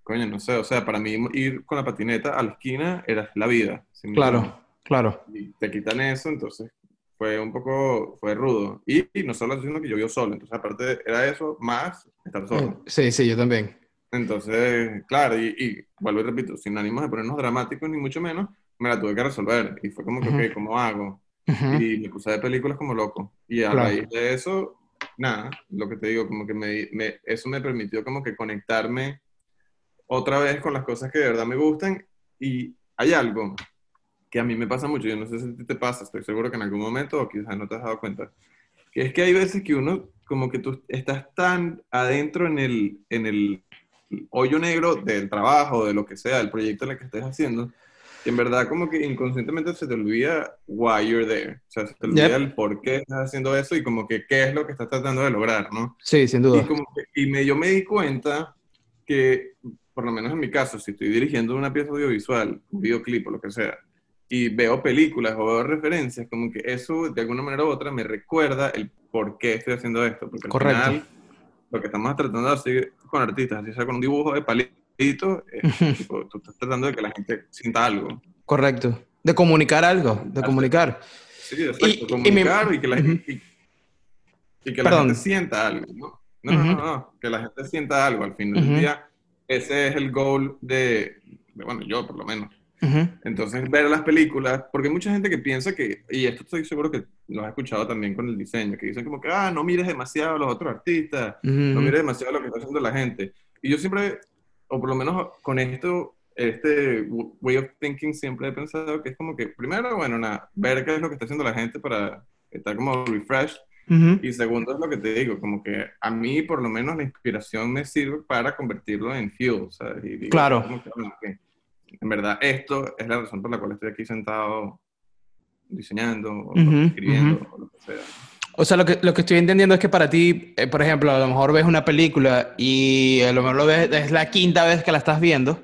coño, no sé, o sea, para mí ir con la patineta a la esquina era la vida. Claro, claro. Y te quitan eso, entonces fue un poco, fue rudo. Y, no solo diciendo que yo vivo solo, entonces aparte era eso, más estar solo. Sí, sí, yo también. Entonces, claro, y, y vuelvo y repito, sin ánimos de ponernos dramáticos ni mucho menos, me la tuve que resolver. Y fue como que, ok, ¿cómo hago? Y me puse de películas como loco. Y a raíz de eso, nada, lo que te digo, como que me, me, eso me permitió como que conectarme otra vez con las cosas que de verdad me gustan. Y hay algo que a mí me pasa mucho, yo no sé si te pasa, estoy seguro que en algún momento o quizás no te has dado cuenta, que es que hay veces que uno como que tú estás tan adentro en el, en el hoyo negro del trabajo, de lo que sea, del proyecto en el que estés haciendo, que en verdad como que inconscientemente se te olvida why you're there, o sea, se te olvida el por qué estás haciendo eso y como que qué es lo que estás tratando de lograr, ¿no? Sí, sin duda. Y, como y me, yo me di cuenta que, por lo menos en mi caso, si estoy dirigiendo una pieza audiovisual, un videoclip o lo que sea, y veo películas o veo referencias, como que eso de alguna manera u otra me recuerda el por qué estoy haciendo esto. Porque al final lo que estamos tratando de hacer con artistas, así sea con un dibujo de palito, tú estás tratando de que la gente sienta algo. Correcto. De comunicar algo, de comunicar. Sí, exacto. Y, comunicar y, que la, gente, y, que la gente sienta algo, ¿no? No, no, no, que la gente sienta algo. Al fin del día, ese es el goal de, de, bueno, yo por lo menos entonces, ver las películas, porque hay mucha gente que piensa que, y esto estoy seguro que lo has escuchado también con el diseño, que dicen como que, ah, no mires demasiado a los otros artistas, no mires demasiado lo que está haciendo la gente. Y yo siempre, o por lo menos con esto, este way of thinking siempre he pensado que es como que, primero, bueno, nada, ver qué es lo que está haciendo la gente para estar como refresh. Y segundo es lo que te digo, como que a mí por lo menos la inspiración me sirve para convertirlo en fuel, ¿sabes? claro en verdad esto es la razón por la cual estoy aquí sentado diseñando o escribiendo o lo que sea. O sea, lo que, lo que estoy entendiendo es que para ti, eh, por ejemplo, a lo mejor ves una película y a lo mejor lo ves, es la quinta vez que la estás viendo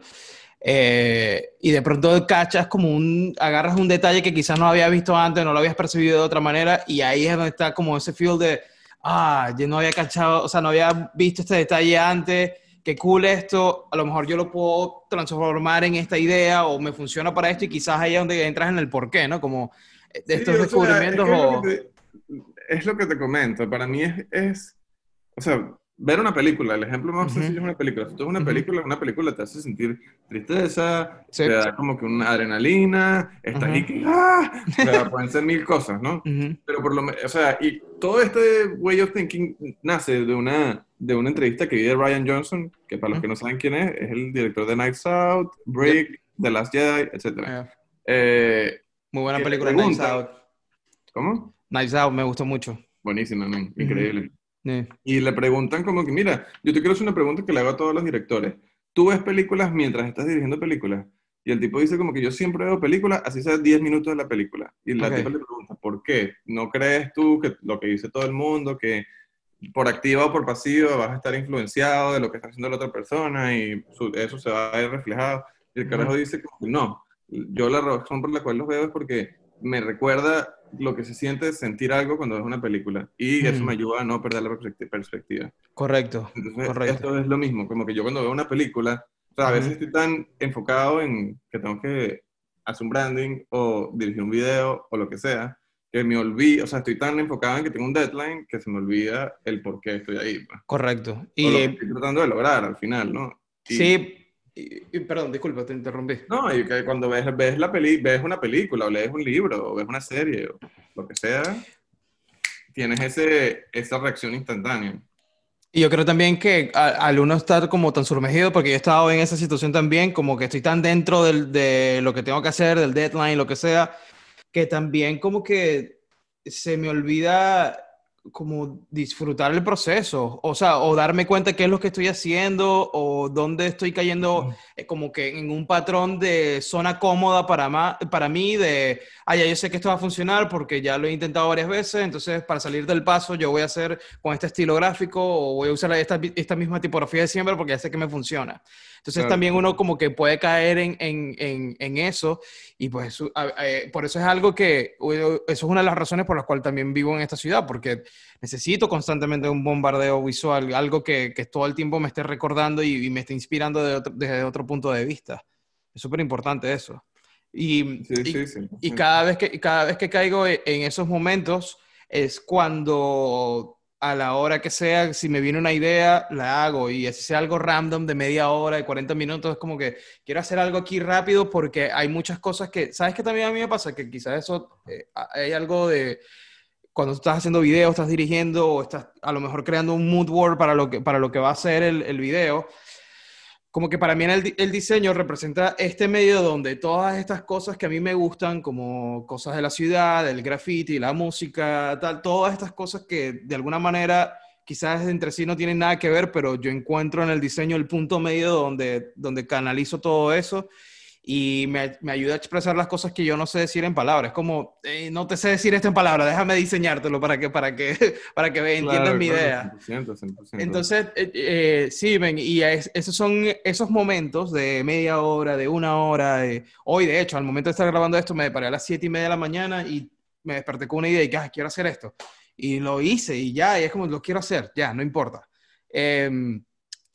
eh, y de pronto cachas como un, agarras un detalle que quizás no habías visto antes, no lo habías percibido de otra manera y ahí es donde está como ese feel de, ah, yo no había cachado, o sea, no había visto este detalle antes qué cool esto, a lo mejor yo lo puedo transformar en esta idea o me funciona para esto y quizás ahí es donde entras en el porqué, ¿no? Como eh, de estos descubrimientos o... es, lo que te comento, para mí es, es, o sea, ver una película, el ejemplo más sencillo es una película. Si tú ves una película, una película te hace sentir tristeza, te da como que una adrenalina, estás ahí que, ¡ah! pueden ser mil cosas, ¿no? Pero por lo menos, o sea, y todo este way of thinking nace de una, de una entrevista que vi de Ryan Johnson, que para los que no saben quién es, es el director de Nights Out, Brick, The Last Jedi, etc. Eh, Muy buena película, Nights Out. ¿Cómo? Nights Out, me gustó mucho. Buenísima, increíble. Y le preguntan como que, mira, yo te quiero hacer una pregunta que le hago a todos los directores. ¿Tú ves películas mientras estás dirigiendo películas? Y el tipo dice como que yo siempre veo películas, así sea 10 minutos de la película. Y la tipa le pregunta, ¿por qué? ¿No crees tú que lo que dice todo el mundo, que por activa o por pasiva vas a estar influenciado de lo que está haciendo la otra persona y eso se va a ver reflejado? Y el carajo dice que no, yo la razón por la cual los veo es porque me recuerda lo que se siente sentir algo cuando ves una película y eso me ayuda a no perder la perspectiva. Correcto. Entonces, correcto. esto es lo mismo, como que yo cuando veo una película, o sea, a veces estoy tan enfocado en que tengo que hacer un branding o dirigir un video o lo que sea, que me olvido, o sea, estoy tan enfocado en que tengo un deadline que se me olvida el por qué estoy ahí. Pues. Correcto. Y lo que estoy tratando de lograr al final, ¿no? Sí, y, perdón, disculpa, te interrumpí. No, y que cuando ves, ves, la peli, ves una película, o lees un libro, o ves una serie, o lo que sea, tienes ese, esa reacción instantánea. Y yo creo también que al uno estar como tan sumergido, porque yo he estado en esa situación también, como que estoy tan dentro del, de lo que tengo que hacer, del deadline, lo que sea, que también como que se me olvida como disfrutar el proceso, o sea, o darme cuenta qué es lo que estoy haciendo o dónde estoy cayendo eh, como que en un patrón de zona cómoda para, para mí, de, ah, ya yo sé que esto va a funcionar porque ya lo he intentado varias veces, entonces para salir del paso yo voy a hacer con este estilo gráfico o voy a usar esta, esta misma tipografía de siempre porque ya sé que me funciona. Entonces también uno como que puede caer en, en, en, en eso y pues eh, por eso es algo que, eso es una de las razones por las cuales también vivo en esta ciudad, porque necesito constantemente un bombardeo visual, algo que, que todo el tiempo me esté recordando y, me esté inspirando desde otro punto de vista. Es súper importante eso. Y, y, cada, vez que, cada vez que caigo en esos momentos es cuando a la hora que sea, si me viene una idea, la hago. Y si sea algo random de media hora, de 40 minutos, es como que quiero hacer algo aquí rápido porque hay muchas cosas que, ¿sabes qué también a mí me pasa? Que quizás eso, eh, hay algo de, cuando estás haciendo videos, estás dirigiendo o estás a lo mejor creando un mood board para lo que, para lo que va a ser el, el video como que para mí el, diseño representa este medio donde todas estas cosas que a mí me gustan, como cosas de la ciudad, el graffiti, la música, tal, todas estas cosas que de alguna manera quizás entre sí no tienen nada que ver, pero yo encuentro en el diseño el punto medio donde, donde canalizo todo eso y me, me, ayuda a expresar las cosas que yo no sé decir en palabras. Como, no te sé decir esto en palabras, déjame diseñártelo para que, para que, para que entiendan mi idea. 100%, 100%. Entonces, eh, eh, sí, ven, y esos son esos momentos de media hora, de una hora. hoy, de hecho, al momento de estar grabando esto, me paré a las siete y media de la mañana y me desperté con una idea y que, ah, quiero hacer esto. Y lo hice y ya, y es como, lo quiero hacer, ya, no importa. Eh,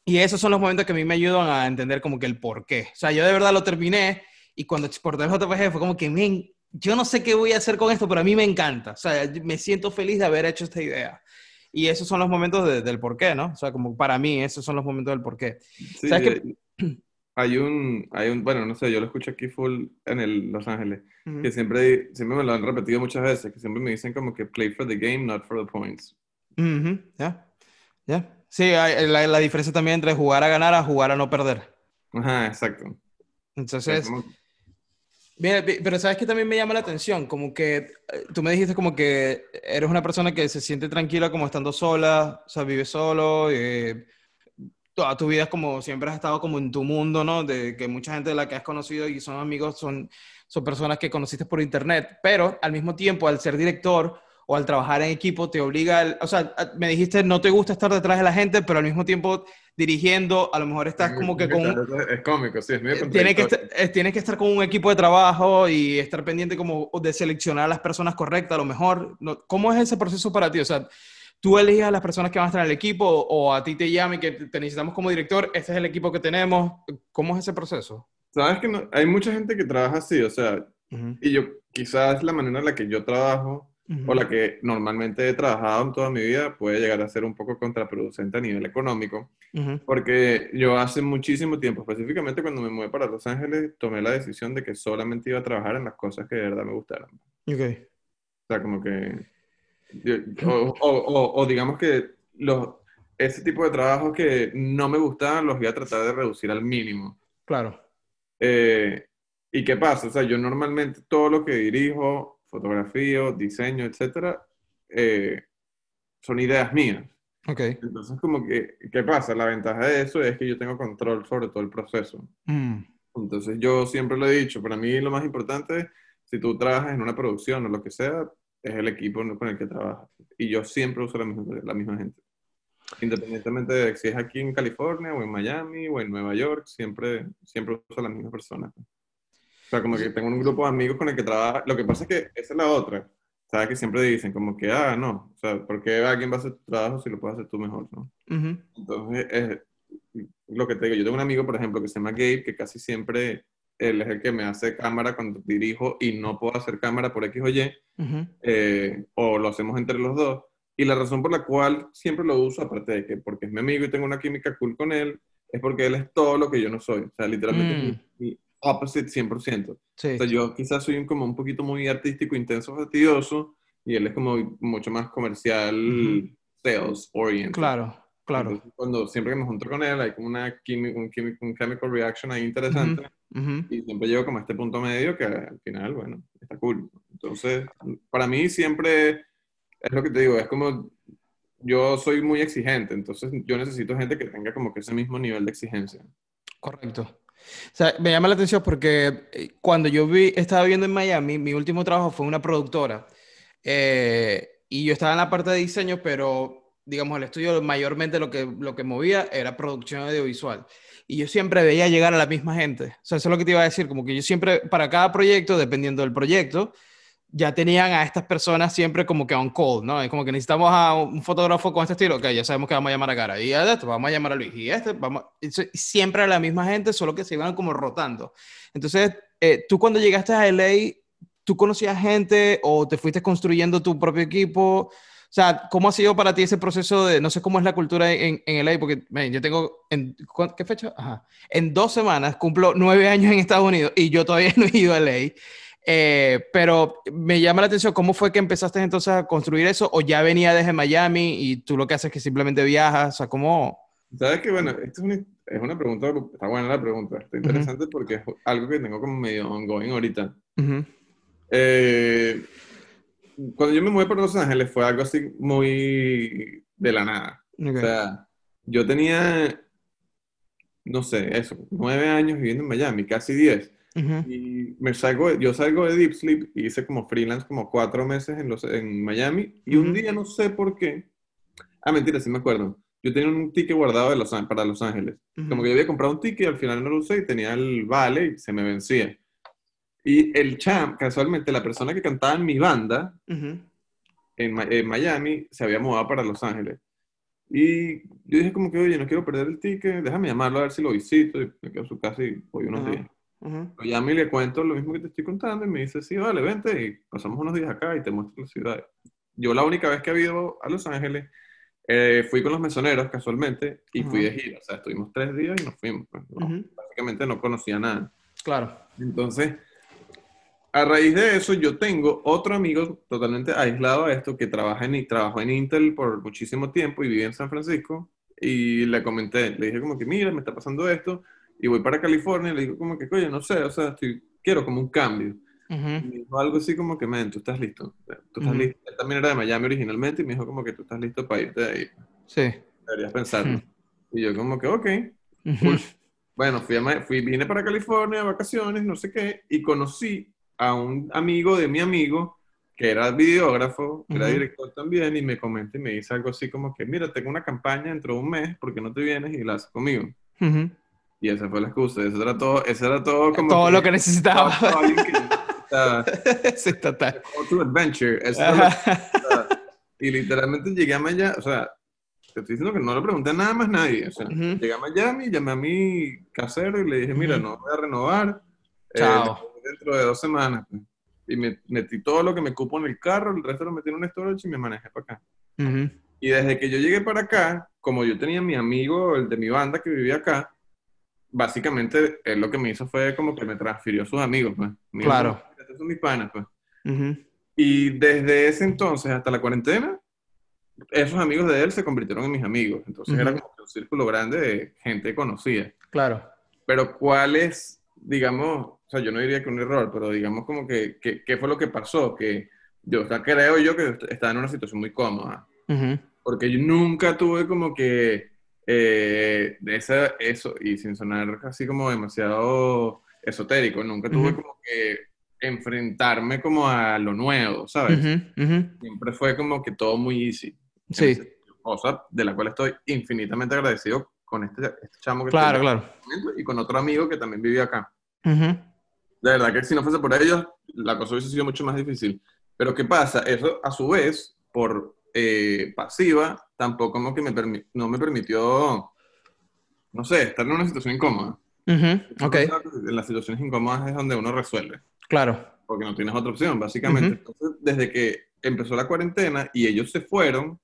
y esos son los momentos que a mí me ayudan a entender como que el por qué. O sea, yo de verdad lo terminé y cuando exporté el JPG fue como que, men, yo no sé qué voy a hacer con esto, pero a mí me encanta. O sea, me siento feliz de haber hecho esta idea. Y esos son los momentos del por qué, ¿no? O sea, como para mí, esos son los momentos del por qué. Sí, ¿Sabes Hay un, hay un, bueno, no sé, yo lo escucho aquí full en el Los Ángeles, que siempre, siempre me lo han repetido muchas veces, que siempre me dicen como que play for the game, not for the points. Ya, ya. Sí, la, la, diferencia también entre jugar a ganar a jugar a no perder. Ajá, exacto. Entonces, mira, pero sabes que también me llama la atención, como que eh, tú me dijiste como que eres una persona que se siente tranquila como estando sola, o sea, vive solo, eh, toda tu vida es como siempre has estado como en tu mundo, ¿no? De que mucha gente de la que has conocido y son amigos son, son personas que conociste por internet, pero al mismo tiempo, al ser director, o al trabajar en equipo te obliga, o sea, me dijiste no te gusta estar detrás de la gente, pero al mismo tiempo dirigiendo, a lo mejor estás como que con... Es cómico, sí, es medio tienes que, estar, tienes que estar con un equipo de trabajo y estar pendiente como de seleccionar a las personas correctas, a lo mejor. ¿Cómo es ese proceso para ti? O sea, tú eliges a las personas que van a estar en el equipo o a ti te llaman y que te necesitamos como director, este es el equipo que tenemos. ¿Cómo es ese proceso? Sabes que no, hay mucha gente que trabaja así, o sea, y yo quizás la manera en la que yo trabajo o la que normalmente he trabajado en toda mi vida puede llegar a ser un poco contraproducente a nivel económico, porque yo hace muchísimo tiempo, específicamente cuando me mudé para Los Ángeles, tomé la decisión de que solamente iba a trabajar en las cosas que de verdad me gustaran. Ok. O sea, como que... O, o, o, digamos que los, ese tipo de trabajos que no me gustaban los voy a tratar de reducir al mínimo. Claro. Eh, ¿Y qué pasa? O sea, yo normalmente todo lo que dirijo fotografía, diseño, etcétera, eh, son ideas mías. Ok. Entonces, como que, ¿qué pasa? La ventaja de eso es que yo tengo control sobre todo el proceso. Mm. Entonces, yo siempre lo he dicho, para mí lo más importante, si tú trabajas en una producción o lo que sea, es el equipo con el que trabajas. Y yo siempre uso la misma, la misma gente. Independientemente de si es aquí en California o en Miami o en Nueva York, siempre, siempre uso la misma persona. O sea, como que tengo un grupo de amigos con el que trabajo. Lo que pasa es que esa es la otra. ¿Sabes? Que siempre dicen como que, ah, no. O sea, ¿por qué alguien va a hacer tu trabajo si lo puedes hacer tú mejor, no? Entonces, es lo que te digo. Yo tengo un amigo, por ejemplo, que se llama Gabe, que casi siempre él es el que me hace cámara cuando dirijo y no puedo hacer cámara por X o Y. Eh, o lo hacemos entre los dos. Y la razón por la cual siempre lo uso, aparte de que porque es mi amigo y tengo una química cool con él, es porque él es todo lo que yo no soy. O sea, literalmente es mi, opposite 100%. Sí. O sea, yo quizás soy como un poquito muy artístico, intenso, fastidioso, y él es como mucho más comercial, sales oriented. Claro, claro. cuando siempre que me junto con él, hay como una un, un chemical reaction ahí interesante. Y siempre llego como a este punto medio que al final, bueno, está cool. Entonces, para mí siempre es lo que te digo, es como yo soy muy exigente, entonces yo necesito gente que tenga como que ese mismo nivel de exigencia. Correcto. O sea, me llama la atención porque eh, cuando yo estaba viendo en Miami, mi último trabajo fue una productora eh, y yo estaba en la parte de diseño, pero digamos, el estudio mayormente lo que, lo que movía era producción audiovisual. Y yo siempre veía llegar a la misma gente. O sea, eso es lo que te iba a decir, como que yo siempre, para cada proyecto, dependiendo del proyecto, ya tenían a estas personas siempre como que on call, ¿no? Es como que necesitamos a un fotógrafo con este estilo, ok, ya sabemos que vamos a llamar a Cara, y a esto vamos a llamar a Luis, y este, vamos, siempre a la misma gente, solo que se iban como rotando. Entonces, eh, tú cuando llegaste a LA, ¿tú conocías gente o te fuiste construyendo tu propio equipo? O sea, ¿cómo ha sido para ti ese proceso de, no sé cómo es la cultura en, en LA? Porque yo tengo, en, ¿qué fecha? En dos semanas cumplo nueve años en Estados Unidos y yo todavía no he ido a LA. Eh, pero me llama la atención, ¿cómo fue que empezaste entonces a construir eso? ¿O ya venía desde Miami y tú lo que haces es que simplemente viajas? O sea, ¿cómo...? Sabes que, bueno, esto es una, pregunta, está buena la pregunta, está interesante porque es algo que tengo como medio ongoing ahorita. eh, cuando yo me mudé para Los Ángeles fue algo así muy de la nada. O sea, yo tenía, no sé, eso, nueve años viviendo en Miami, casi diez. Y me salgo, yo salgo de Deep Sleep y hice como freelance como cuatro meses en, los, en Miami. Y un día no sé por qué. Ah, mentira, sí me acuerdo. Yo tenía un ticket guardado de los, para Los Ángeles. Como que yo había comprado un ticket y al final no lo usé y tenía el vale y se me vencía. Y el champ, casualmente, la persona que cantaba en mi banda en, en, Miami se había mudado para Los Ángeles. Y yo dije como que, oye, no quiero perder el ticket, déjame llamarlo a ver si lo visito. Y me quedo en su casa y voy unos días. Lo llamo y le cuento lo mismo que te estoy contando y me dice, sí, vale, vente y pasamos unos días acá y te muestro la ciudad. Yo la única vez que he ido a Los Ángeles eh, fui con los mesoneros casualmente y fui de gira. O sea, estuvimos tres días y nos fuimos. Pues, básicamente no conocía nada. Claro. Entonces, a raíz de eso, yo tengo otro amigo totalmente aislado a esto que trabaja en, trabajó en Intel por muchísimo tiempo y vive en San Francisco. Y le comenté, le dije como que, mira, me está pasando esto y voy para California y le digo como que, oye, no sé, o sea, estoy, quiero como un cambio. Y dijo algo así como que, men, tú estás listo. Tú estás listo. Él también era de Miami originalmente y me dijo como que tú estás listo para irte de ahí. Sí. Deberías pensarlo. Y yo como que, ok. Bueno, fui, fui, vine para California, vacaciones, no sé qué, y conocí a un amigo de mi amigo que era videógrafo, era director también, y me comenta y me dice algo así como que, mira, tengo una campaña dentro de un mes, ¿por qué no te vienes y la haces conmigo? Y esa fue la excusa. Eso era todo, eso era todo como. Todo lo que necesitaba. sí, total. to adventure. y literalmente llegué a Miami, o sea, te estoy diciendo que no le pregunté nada más a nadie. O sea, llegué a Miami, llamé a mi casero y le dije, mira, no voy a renovar. Eh, Chao. dentro de dos semanas. Pues". Y me metí todo lo que me cupo en el carro, el resto lo metí en un storage y me manejé para acá. Y desde que yo llegué para acá, como yo tenía mi amigo, el de mi banda que vivía acá, básicamente él lo que me hizo fue como que me transfirió a sus amigos, pues. claro. Estos son mis panas, pues. Y desde ese entonces hasta la cuarentena, esos amigos de él se convirtieron en mis amigos. Entonces era como un círculo grande de gente conocida. Claro. Pero ¿cuál es, digamos, o sea, yo no diría que un error, pero digamos como que, ¿qué fue lo que pasó? Que yo, o sea, creo yo que estaba en una situación muy cómoda. Porque yo nunca tuve como que eh, de esa, eso, y sin sonar así como demasiado esotérico, nunca tuve como que enfrentarme como a lo nuevo, ¿sabes? Siempre fue como que todo muy easy. Sí. Cosa de la cual estoy infinitamente agradecido con este, este chamo que claro, claro. y con otro amigo que también vivía acá. De verdad que si no fuese por ellos, la cosa hubiese sido mucho más difícil. Pero ¿qué pasa? Eso, a su vez, por eh, pasiva, tampoco como que me no me permitió, no sé, estar en una situación incómoda. En las situaciones incómodas es donde uno resuelve. Claro. Porque no tienes otra opción, básicamente. Entonces, desde que empezó la cuarentena y ellos se fueron,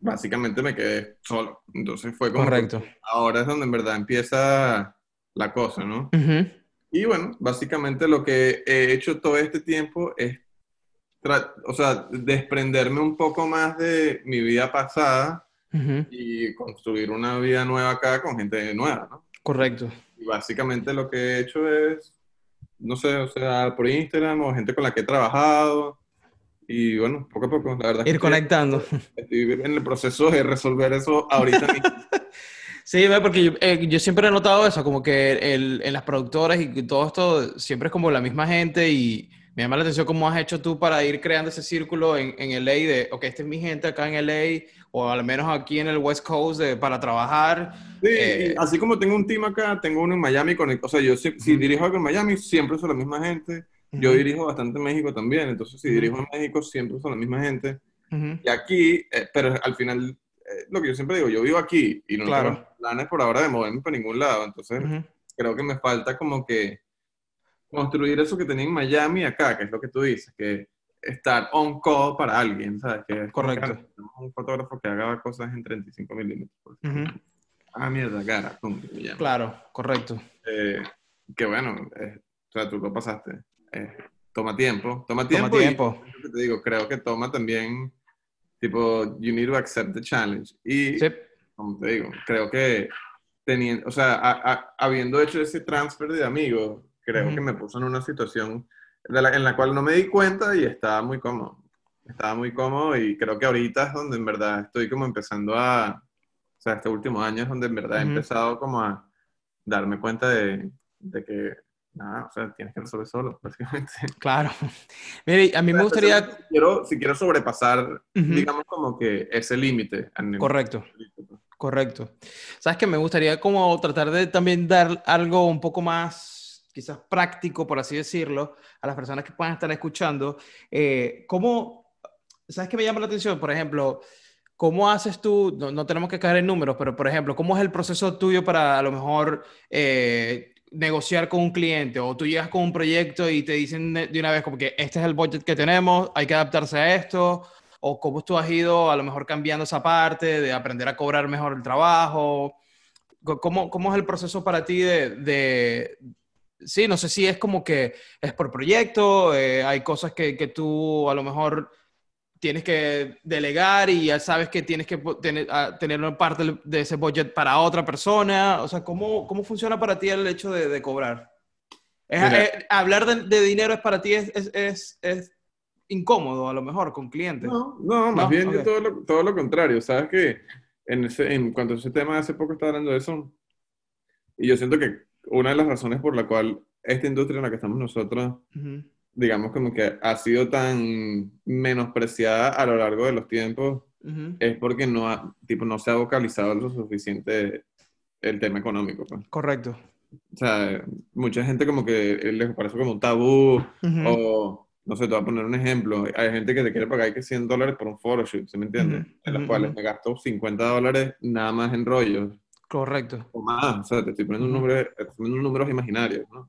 básicamente me quedé solo. Entonces fue como... Correcto. Ahora es donde en verdad empieza la cosa, ¿no? Y bueno, básicamente lo que he hecho todo este tiempo es, o sea, desprenderme un poco más de mi vida pasada y construir una vida nueva acá con gente nueva, ¿no? Correcto. Y básicamente lo que he hecho es, no sé, o sea, por Instagram o gente con la que he trabajado. Y bueno, poco a poco, la verdad. Ir conectando. Estoy en el proceso de resolver eso ahorita mismo. Sí, porque yo, eh, yo, siempre he notado eso, como que el, en las productoras y todo esto siempre es como la misma gente y me llama la atención cómo has hecho tú para ir creando ese círculo en, en LA de, ok, esta es mi gente acá en LA o al menos aquí en el West Coast de, para trabajar. Sí, eh, así como tengo un team acá, tengo uno en Miami, con o sea, yo si, dirijo algo en Miami, siempre son la misma gente. Yo dirijo bastante en México también, entonces si dirijo en México, siempre son la misma gente. Y aquí, eh, pero al final eh, lo que yo siempre digo, yo vivo aquí y no tengo planes por ahora de moverme para ningún lado, entonces creo que me falta como que construir eso que tenía en Miami acá, que es lo que tú dices, que estar on call para alguien, ¿sabes? Que Correcto. un fotógrafo que haga cosas en 35 milímetros. Ah, mierda, cara, Claro, correcto. Eh, que bueno, eh, o sea, tú lo pasaste. toma tiempo, toma tiempo. Toma tiempo. Y, te digo, creo que toma también Tipo, you need to accept the challenge. Y, como te digo, creo que teniendo, o sea, habiendo hecho ese transfer de amigos, creo que me puso en una situación en la cual no me di cuenta y estaba muy cómodo. Estaba muy cómodo y creo que ahorita es donde en verdad estoy como empezando a, o sea, este último año es donde en verdad he empezado como a darme cuenta de, de que nada, o sea, tienes que resolver solo, básicamente. Claro. Mire, a mí me gustaría... Si quiero, si quiero sobrepasar, digamos, como que ese límite. Correcto. Pues. Correcto. Sabes que me gustaría como tratar de también dar algo un poco más, quizás práctico, por así decirlo, a las personas que puedan estar escuchando. Eh, ¿Cómo, sabes que me llama la atención? Por ejemplo, ¿Cómo haces tú, no, tenemos que caer en números, pero por ejemplo, ¿cómo es el proceso tuyo para a lo mejor eh, negociar con un cliente o tú llegas con un proyecto y te dicen de una vez como que este es el budget que tenemos, hay que adaptarse a esto, o cómo tú has ido a lo mejor cambiando esa parte de aprender a cobrar mejor el trabajo, ¿cómo, cómo es el proceso para ti de, sí, no sé si es como que es por proyecto, eh, hay cosas que, que tú a lo mejor tienes que delegar y ya sabes que tienes que tener, tener una parte de ese budget para otra persona. O sea, ¿cómo, cómo funciona para ti el hecho de, de cobrar? hablar de, dinero es para ti es, es, es, incómodo a lo mejor con clientes. No, no más bien todo, lo, todo lo contrario. Sabes que en, ese, en cuanto a ese tema, hace poco estaba hablando de eso. Y yo siento que una de las razones por la cual esta industria en la que estamos nosotros digamos, como que ha sido tan menospreciada a lo largo de los tiempos, es porque no, ha, tipo, no se ha vocalizado lo suficiente el tema económico. Pues. Correcto. O sea, mucha gente como que les parece como un tabú, o no sé, te voy a poner un ejemplo. Hay gente que te quiere pagar que 100 dólares por un photoshoot, ¿se me entiende? En los cuales me gasto 50 dólares nada más en rollos. Correcto. O más, o sea, te estoy poniendo, un número, poniendo números imaginarios, ¿no?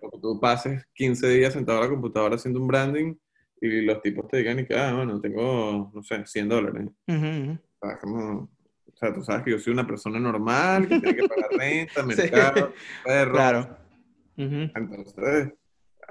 O que tú pases 15 días sentado a la computadora haciendo un branding y los tipos te digan y que, ah, bueno, tengo, no sé, 100 dólares. o, sea, tú sabes que yo soy una persona normal, que tiene que pagar renta, mercado, perro. Claro. Entonces,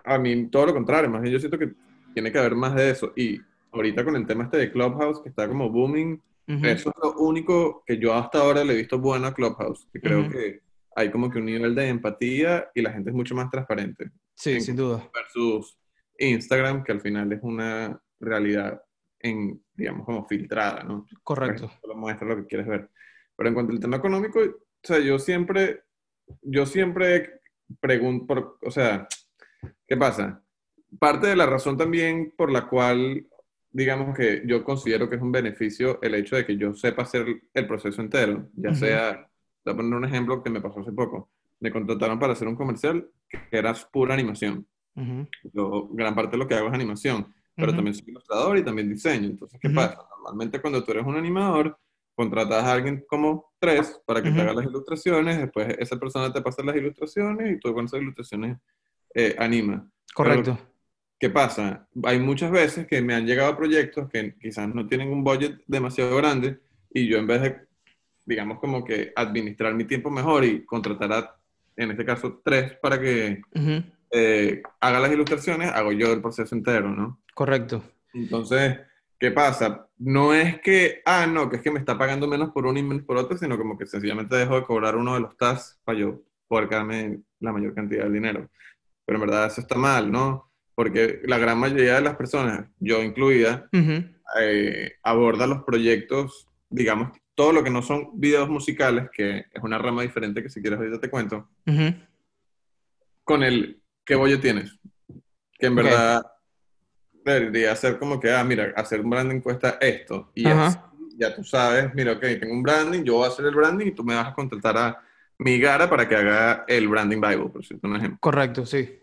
a mí todo lo contrario, más bien yo siento que tiene que haber más de eso. Y ahorita con el tema este de Clubhouse, que está como booming, eso es lo único que yo hasta ahora le he visto bueno a Clubhouse, que creo que hay como que un nivel de empatía y la gente es mucho más transparente. Sí, sin duda. Versus Instagram, que al final es una realidad en, digamos, como filtrada, ¿no? Correcto. Solo muestra lo que quieres ver. Pero en cuanto al tema económico, o sea, yo siempre, yo siempre pregunto, o sea, ¿qué pasa? Parte de la razón también por la cual digamos que yo considero que es un beneficio el hecho de que yo sepa hacer el proceso entero, ya sea, voy a poner un ejemplo que me pasó hace poco, me contrataron para hacer un comercial que era pura animación. gran parte de lo que hago es animación, pero también soy ilustrador y también diseño. Entonces, ¿qué pasa? Normalmente cuando tú eres un animador, contratas a alguien como tres para que te haga las ilustraciones, después esa persona te pasa las ilustraciones y tú con esas ilustraciones eh, anima. Correcto. ¿Qué pasa? Hay muchas veces que me han llegado proyectos que quizás no tienen un budget demasiado grande y yo en vez de, digamos, como que administrar mi tiempo mejor y contratar a, en este caso, tres para que eh, haga las ilustraciones, hago yo el proceso entero, ¿no? Correcto. Entonces, ¿qué pasa? No es que, ah, no, que es que me está pagando menos por uno y menos por otro, sino como que sencillamente dejo de cobrar uno de los tasks para yo poder quedarme la mayor cantidad de dinero. Pero en verdad eso está mal, ¿no? Porque la gran mayoría de las personas, yo incluida, eh, aborda los proyectos, digamos, todo lo que no son videos musicales, que es una rama diferente que si quieres ahorita te cuento, con el ¿qué bollo tienes? Que en verdad debería ser como que, ah, mira, hacer un branding cuesta esto. Y ya tú sabes, mira, ok, tengo un branding, yo voy a hacer el branding y tú me vas a contratar a mi gara para que haga el branding Bible, por cierto, un ejemplo. Correcto, sí.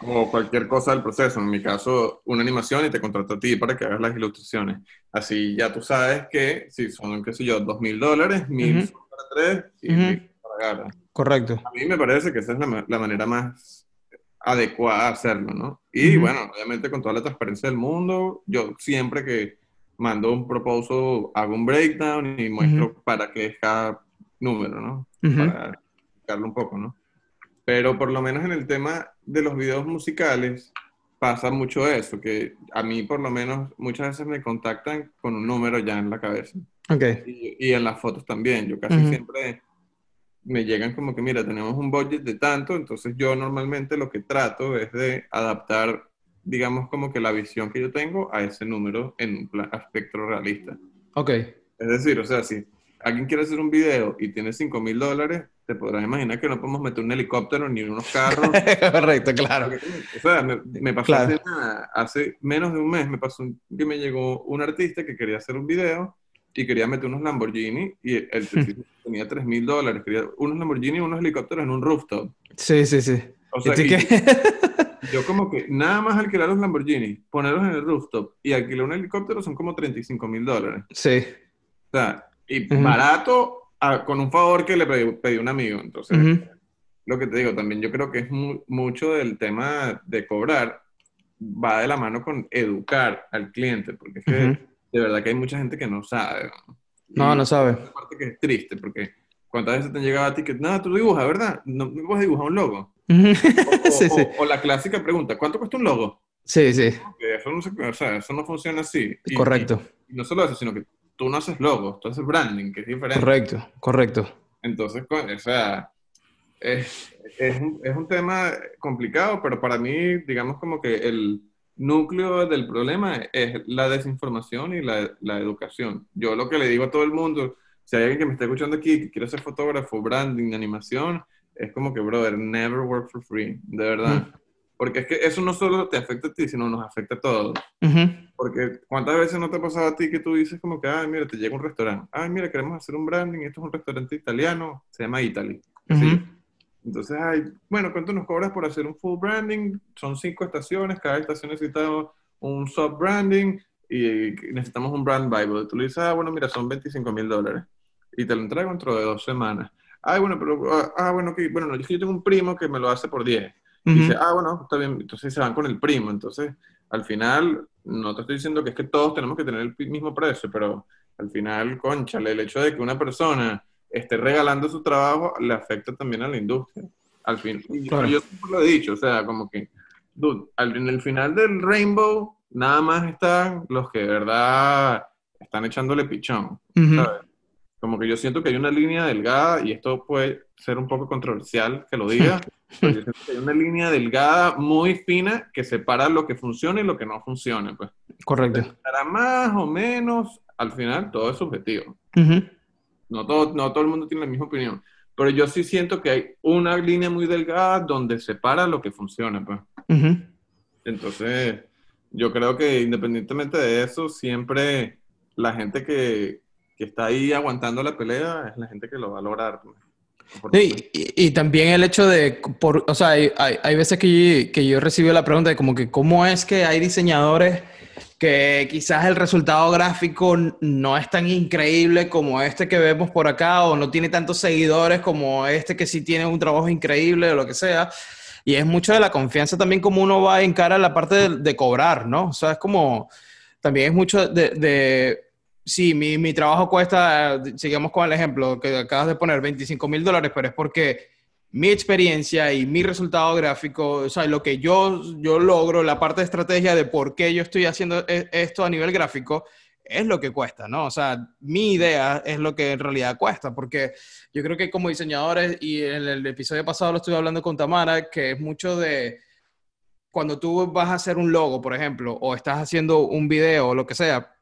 Como cualquier cosa del proceso, en mi caso, una animación y te contrato a ti para que hagas las ilustraciones. Así ya tú sabes que si son, qué sé yo, dos mil dólares, mil para tres y mil para gara. Correcto. A mí me parece que esa es la, la manera más adecuada a hacerlo, ¿no? Y bueno, obviamente con toda la transparencia del mundo, yo siempre que mando un proposal hago un breakdown y muestro para qué es cada número, ¿no? Para explicarlo un poco, ¿no? Pero por lo menos en el tema de los videos musicales pasa mucho eso, que a mí por lo menos muchas veces me contactan con un número ya en la cabeza. Ok. Y, en las fotos también, yo casi siempre me llegan como que, mira, tenemos un budget de tanto, entonces yo normalmente lo que trato es de adaptar, digamos, como que la visión que yo tengo a ese número en un aspecto realista. Ok. Es decir, o sea, si alguien quiere hacer un video y tiene 5 mil dólares, te podrás imaginar que no podemos meter un helicóptero ni unos carros. Correcto, claro. O sea, me, pasó hace, hace, menos de un mes, me pasó que me llegó un artista que quería hacer un video y quería meter unos Lamborghini y el tenía 3 mil dólares, quería unos Lamborghini y unos helicópteros en un rooftop. Sí, sí, sí. O sea, yo como que nada más alquilar los Lamborghini, ponerlos en el rooftop y alquilar un helicóptero son como 35 mil dólares. Sí. O sea, y barato con un favor que le pedí, un amigo. Entonces, lo que te digo, también yo creo que es mucho del tema de cobrar, va de la mano con educar al cliente, porque es que de verdad que hay mucha gente que no sabe. No, no, sabe. Una parte que es triste, porque ¿cuántas veces te han llegado a ti que, nada, tú dibujas, ¿verdad? No, no vas a dibujar un logo. o, sí, sí. O, la clásica pregunta, ¿cuánto cuesta un logo? Sí, sí. Eso no, o sea, eso no funciona así. Correcto. Y, no solo eso, sino que tú no haces logos, tú haces branding, que es diferente. Correcto, correcto. Entonces, o sea, es, es, un, es un tema complicado, pero para mí, digamos como que el núcleo del problema es la desinformación y la, la, educación. Yo lo que le digo a todo el mundo, si hay alguien que me está escuchando aquí que quiere ser fotógrafo, branding, animación, es como que, brother, never work for free, de verdad. Mm. Porque es que eso no solo te afecta a ti, sino nos afecta a todos. Porque ¿cuántas veces no te ha pasado a ti que tú dices como que, ay, mira, te llega un restaurante, ay, mira, queremos hacer un branding, esto es un restaurante italiano, se llama Italy. Entonces, ay, bueno, ¿cuánto nos cobras por hacer un full branding? Son cinco estaciones, cada estación necesita un sub-branding y necesitamos un brand bible. Tú le dices, ah, bueno, mira, son 25 mil dólares y te lo entrego dentro de dos semanas. Ay, bueno, pero, ah, ah bueno, que, bueno, yo tengo un primo que me lo hace por 10. Y dice, ah, bueno, está bien, entonces se van con el primo. Entonces, al final, no te estoy diciendo que es que todos tenemos que tener el mismo precio, pero al final, conchale, el hecho de que una persona esté regalando su trabajo le afecta también a la industria. Al fin, yo siempre lo he dicho, o sea, como que, dude, en el final del Rainbow, nada más están los que de verdad están echándole pichón, ¿sabes? Como que yo siento que hay una línea delgada, y esto puede ser un poco controversial que lo diga, pero yo siento que hay una línea delgada muy fina que separa lo que funciona y lo que no funciona, pues. Correcto. Para más o menos, al final todo es subjetivo. No todo, no todo el mundo tiene la misma opinión. Pero yo sí siento que hay una línea muy delgada donde separa lo que funciona. Pues. Entonces, yo creo que independientemente de eso, siempre la gente que, que, está ahí aguantando la pelea es la gente que lo va a lograr. Pues. y, y, también el hecho de, por, o sea, hay, hay, veces que que yo he recibido la pregunta de como que cómo es que hay diseñadores que quizás el resultado gráfico no es tan increíble como este que vemos por acá o no tiene tantos seguidores como este que sí tiene un trabajo increíble o lo que sea. Y es mucho de la confianza también como uno va a encarar la parte de, cobrar, ¿no? O sea, es como, también es mucho de, sí, mi, mi trabajo cuesta, sigamos con el ejemplo que acabas de poner, 25 mil dólares, pero es porque mi experiencia y mi resultado gráfico, o sea, lo que yo, yo logro, la parte de estrategia de por qué yo estoy haciendo e, esto a nivel gráfico, es lo que cuesta, ¿no? O sea, mi idea es lo que en realidad cuesta, porque yo creo que como diseñadores, y en el episodio pasado lo estuve hablando con Tamara, que es mucho de cuando tú vas a hacer un logo, por ejemplo, o estás haciendo un video o lo que sea,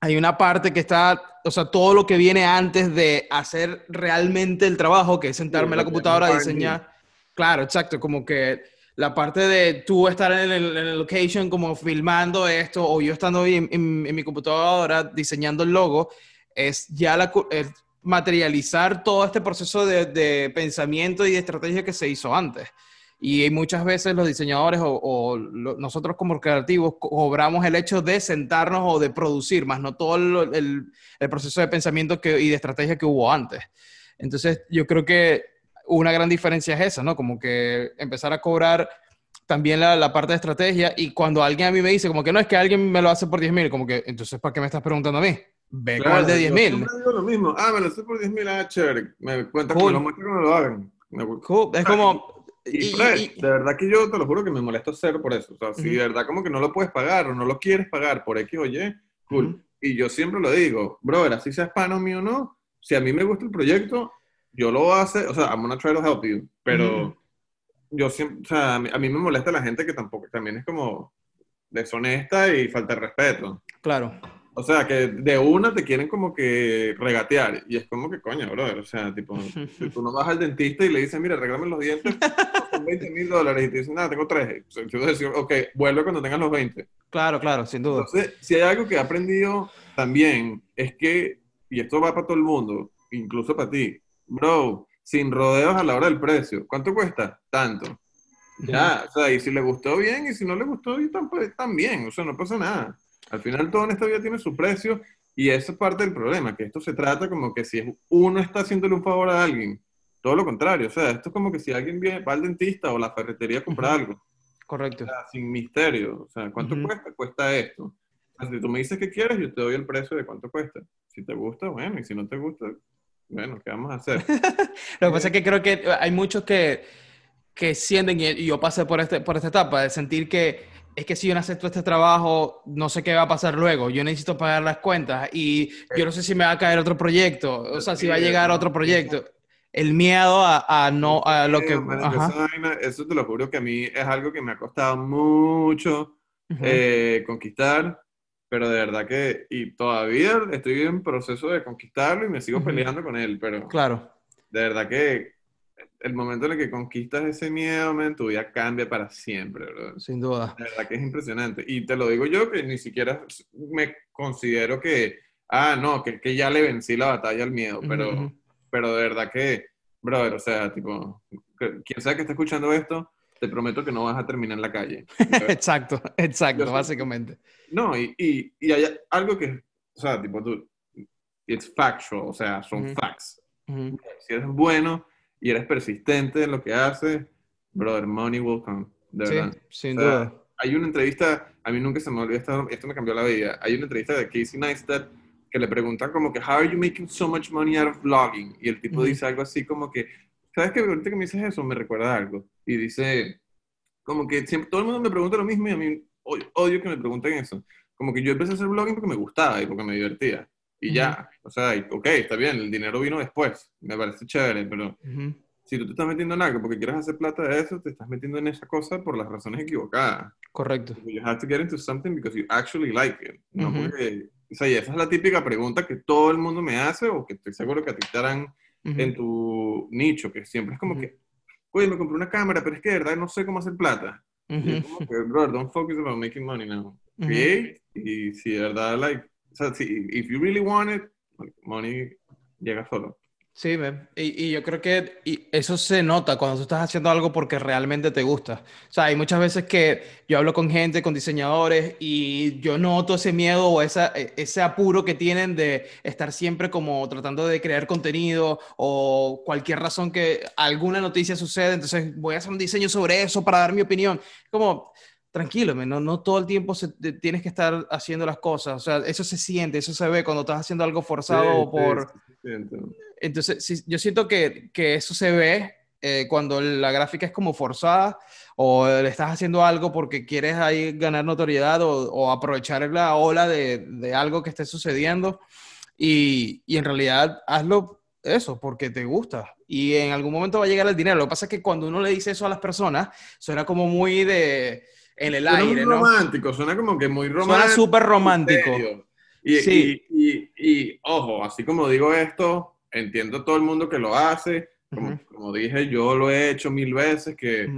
hay una parte que está, o sea, todo lo que viene antes de hacer realmente el trabajo, que es sentarme en la computadora a diseñar. Claro, exacto, como que la parte de tú estar en el, location como filmando esto o yo estando en, en, mi computadora diseñando el logo, es ya la, materializar todo este proceso de, de pensamiento y de estrategia que se hizo antes. Y muchas veces los diseñadores o, nosotros como creativos cobramos el hecho de sentarnos o de producir, más no todo el, el, proceso de pensamiento que, y de estrategia que hubo antes. Entonces, yo creo que una gran diferencia es esa, ¿no? Como que empezar a cobrar también la, la, parte de estrategia y cuando alguien a mí me dice como que no es que alguien me lo hace por 10 mil, como que entonces ¿para qué me estás preguntando a mí? Ve con el de 10 mil. digo lo mismo, ah, me lo hace por 10 mil, ah, chévere, me cuenta cool. que lo muestro lo hagan. Es como, y, de verdad que yo te lo juro que me molesto cero por eso. O sea, si de verdad como que no lo puedes pagar o no lo quieres pagar por X o Y, cool. Y yo siempre lo digo, brother, así sea hispano mío o no, si a mí me gusta el proyecto, yo lo hacer, o sea, I'm gonna try to help you, pero yo siempre, o sea, a mí, a mí, me molesta la gente que tampoco, también es como deshonesta y falta de respeto. Claro. O sea, que de una te quieren como que regatear. Y es como que, coño, brother. O sea, tipo, si tú no vas al dentista y le dices, mira, regálame los dientes, son 20 mil dólares. Y te dicen, nada, tengo tres. Entonces, tú dices, ok, vuelve cuando tengas los 20. Claro, claro, sin duda. Entonces, si hay algo que he aprendido también, es que, y esto va para todo el mundo, incluso para ti, bro, sin rodeos a la hora del precio. ¿Cuánto cuesta? Tanto. Ya, o sea, y si le gustó bien, y si no le gustó, también. O sea, no pasa nada. Al final todo en esta vida tiene su precio y esa es parte del problema, que esto se trata como que si uno está haciéndole un favor a alguien, todo lo contrario, o sea, esto es como que si alguien viene, va al dentista o la ferretería a comprar algo. Correcto. O sea, sin misterio, o sea, ¿cuánto cuesta? Cuesta esto. si tú me dices que quieres, yo te doy el precio de cuánto cuesta. Si te gusta, bueno, y si no te gusta, bueno, ¿qué vamos a hacer? lo que pasa es que creo que hay muchos que, que sienten, y yo pasé por, este, por esta etapa, de sentir que es que si yo no acepto este trabajo, no sé qué va a pasar luego. Yo necesito pagar las cuentas y yo no sé si me va a caer otro proyecto, o sea, si va a llegar otro proyecto. El miedo a, no, a lo que... Eso te lo juro que a mí es algo que me ha costado mucho eh, conquistar, pero de verdad que, y todavía estoy en proceso de conquistarlo y me sigo peleando con él, pero... Claro. De verdad que el momento en el que conquistas ese miedo, tu vida cambia para siempre. Sin duda. La verdad que es impresionante. Y te lo digo yo, que ni siquiera me considero que, ah, no, que, que ya le vencí la batalla al miedo, pero, pero de verdad que, brother, o sea, tipo, quien sea que esté escuchando esto, te prometo que no vas a terminar en la calle. exacto, exacto, básicamente. No, y, y, y, hay algo que, o sea, tipo, tú, it's factual, o sea, son facts. Si eres bueno y eres persistente en lo que haces, brother, money will come. De verdad. sin duda. Hay una entrevista, a mí nunca se me olvidó, esto, esto me cambió la vida. Hay una entrevista de Casey Neistat que le preguntan como que, how are you making so much money out of vlogging? Y el tipo dice algo así como que, ¿sabes qué? Ahorita que me dices eso me recuerda algo. Y dice, como que siempre, todo el mundo me pregunta lo mismo y a mí odio, que me pregunten eso. Como que yo empecé a hacer vlogging porque me gustaba y porque me divertía. Y ya, o sea, ok, está bien, el dinero vino después, me parece chévere, pero si tú te estás metiendo en algo porque quieres hacer plata de eso, te estás metiendo en esa cosa por las razones equivocadas. Correcto. You have to get into something because you actually like it. No porque, o sea, y esa es la típica pregunta que todo el mundo me hace o que estoy seguro que a ti te harán en tu nicho, que siempre es como que, oye, me compré una cámara, pero es que de verdad no sé cómo hacer plata. Y como que, bro, don't focus about making money now. Create, y si de verdad, like, o sea, si if you really want it, money llega solo. Sí, y, y, yo creo que eso se nota cuando tú estás haciendo algo porque realmente te gusta. O sea, hay muchas veces que yo hablo con gente, con diseñadores, y yo noto ese miedo o esa, e, ese apuro que tienen de estar siempre como tratando de crear contenido o cualquier razón que alguna noticia sucede, entonces voy a hacer un diseño sobre eso para dar mi opinión. Como, tranquilo, no, no todo el tiempo tienes que estar haciendo las cosas, o sea, eso se siente, eso se ve cuando estás haciendo algo forzado por... Entonces, yo siento que, que, eso se ve eh, cuando la gráfica es como forzada o le estás haciendo algo porque quieres ahí ganar notoriedad o, o aprovechar la ola de, de, algo que esté sucediendo y, y en realidad hazlo eso, porque te gusta. Y en algún momento va a llegar el dinero. Lo que pasa es que cuando uno le dice eso a las personas, suena como muy de en el suena aire, muy romántico, suena como que muy romántico. Suena súper romántico. Y, sí. y, y, ojo, así como digo esto, entiendo todo el mundo que lo hace. Como, como dije, yo lo he hecho mil veces, que,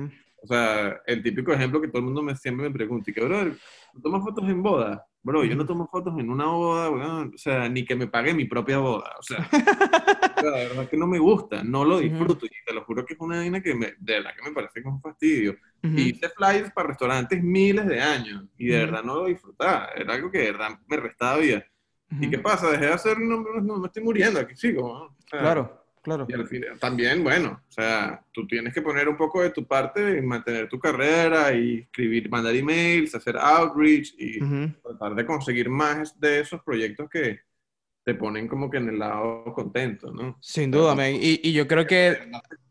o sea, el típico ejemplo que todo el mundo me, siempre me pregunta, y que, bro, ¿tomas fotos en boda? Bro, yo no tomo fotos en una boda, o sea, ni que me pague mi propia boda, o sea, la verdad es que no me gusta, no lo disfruto, y te lo juro que es una vaina que me, de verdad que me parece como un fastidio. Y hice flyers para restaurantes miles de años, y de verdad no lo disfrutaba, era algo que de verdad me restaba vida. ¿Y qué pasa? Dejé de hacer, no, no, me estoy muriendo, aquí sigo. claro. Claro. Y al final, también, bueno, o sea, tú tienes que poner un poco de tu parte y mantener tu carrera y escribir, mandar emails, hacer outreach y tratar de conseguir más de esos proyectos que te ponen como que en el lado contento, ¿no? Sin duda, y, y, yo creo que...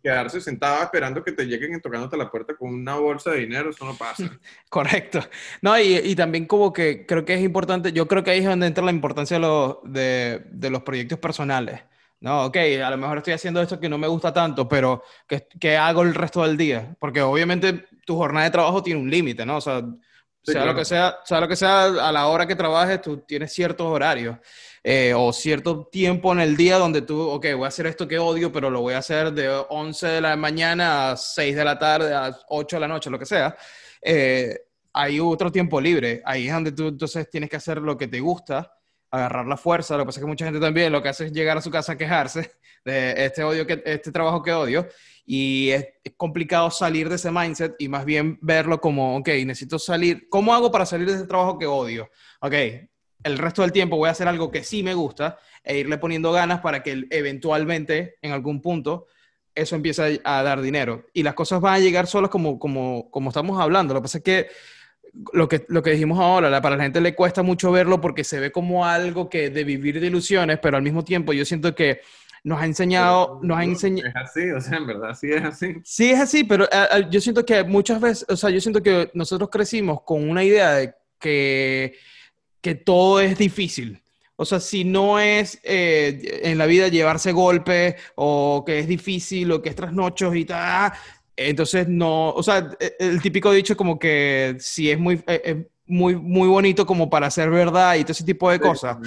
Quedarse sentado esperando que te lleguen tocándote la puerta con una bolsa de dinero, eso no pasa. Correcto. No, y, y, también como que creo que es importante, yo creo que ahí es donde entra la importancia de los, de, de los proyectos personales. No, ok, a lo mejor estoy haciendo esto que no me gusta tanto, pero ¿qué, hago el resto del día? Porque obviamente tu jornada de trabajo tiene un límite, ¿no? O sea, sea lo que sea, sea lo que sea, a la hora que trabajes, tú tienes ciertos horarios eh, o cierto tiempo en el día donde tú, ok, voy a hacer esto que odio, pero lo voy a hacer de 11 de la mañana a 6 de la tarde, a 8 de la noche, lo que sea. Eh, hay otro tiempo libre. Ahí es donde tú entonces tienes que hacer lo que te gusta agarrar la fuerza. Lo que pasa es que mucha gente también lo que hace es llegar a su casa a quejarse de este odio, que, este trabajo que odio. Y es, complicado salir de ese mindset y más bien verlo como, ok, necesito salir. ¿Cómo hago para salir de ese trabajo que odio? Ok, el resto del tiempo voy a hacer algo que sí me gusta e irle poniendo ganas para que eventualmente, en algún punto, eso empiece a, dar dinero. Y las cosas van a llegar solas como, como, como estamos hablando. Lo que pasa es que lo que, lo que dijimos ahora, para la gente le cuesta mucho verlo porque se ve como algo que de vivir de ilusiones, pero al mismo tiempo yo siento que nos ha enseñado, nos ha enseñado... Es así, o sea, en verdad sí es así. Sí es así, pero eh, eh, yo siento que muchas veces, o sea, yo siento que nosotros crecimos con una idea de que, que todo es difícil. O sea, si no es eh, en la vida llevarse golpes o que es difícil o que es trasnochos y tal, entonces, no, o sea, el típico dicho como que si es muy, e, muy, muy bonito como para ser verdad y todo ese tipo de cosas.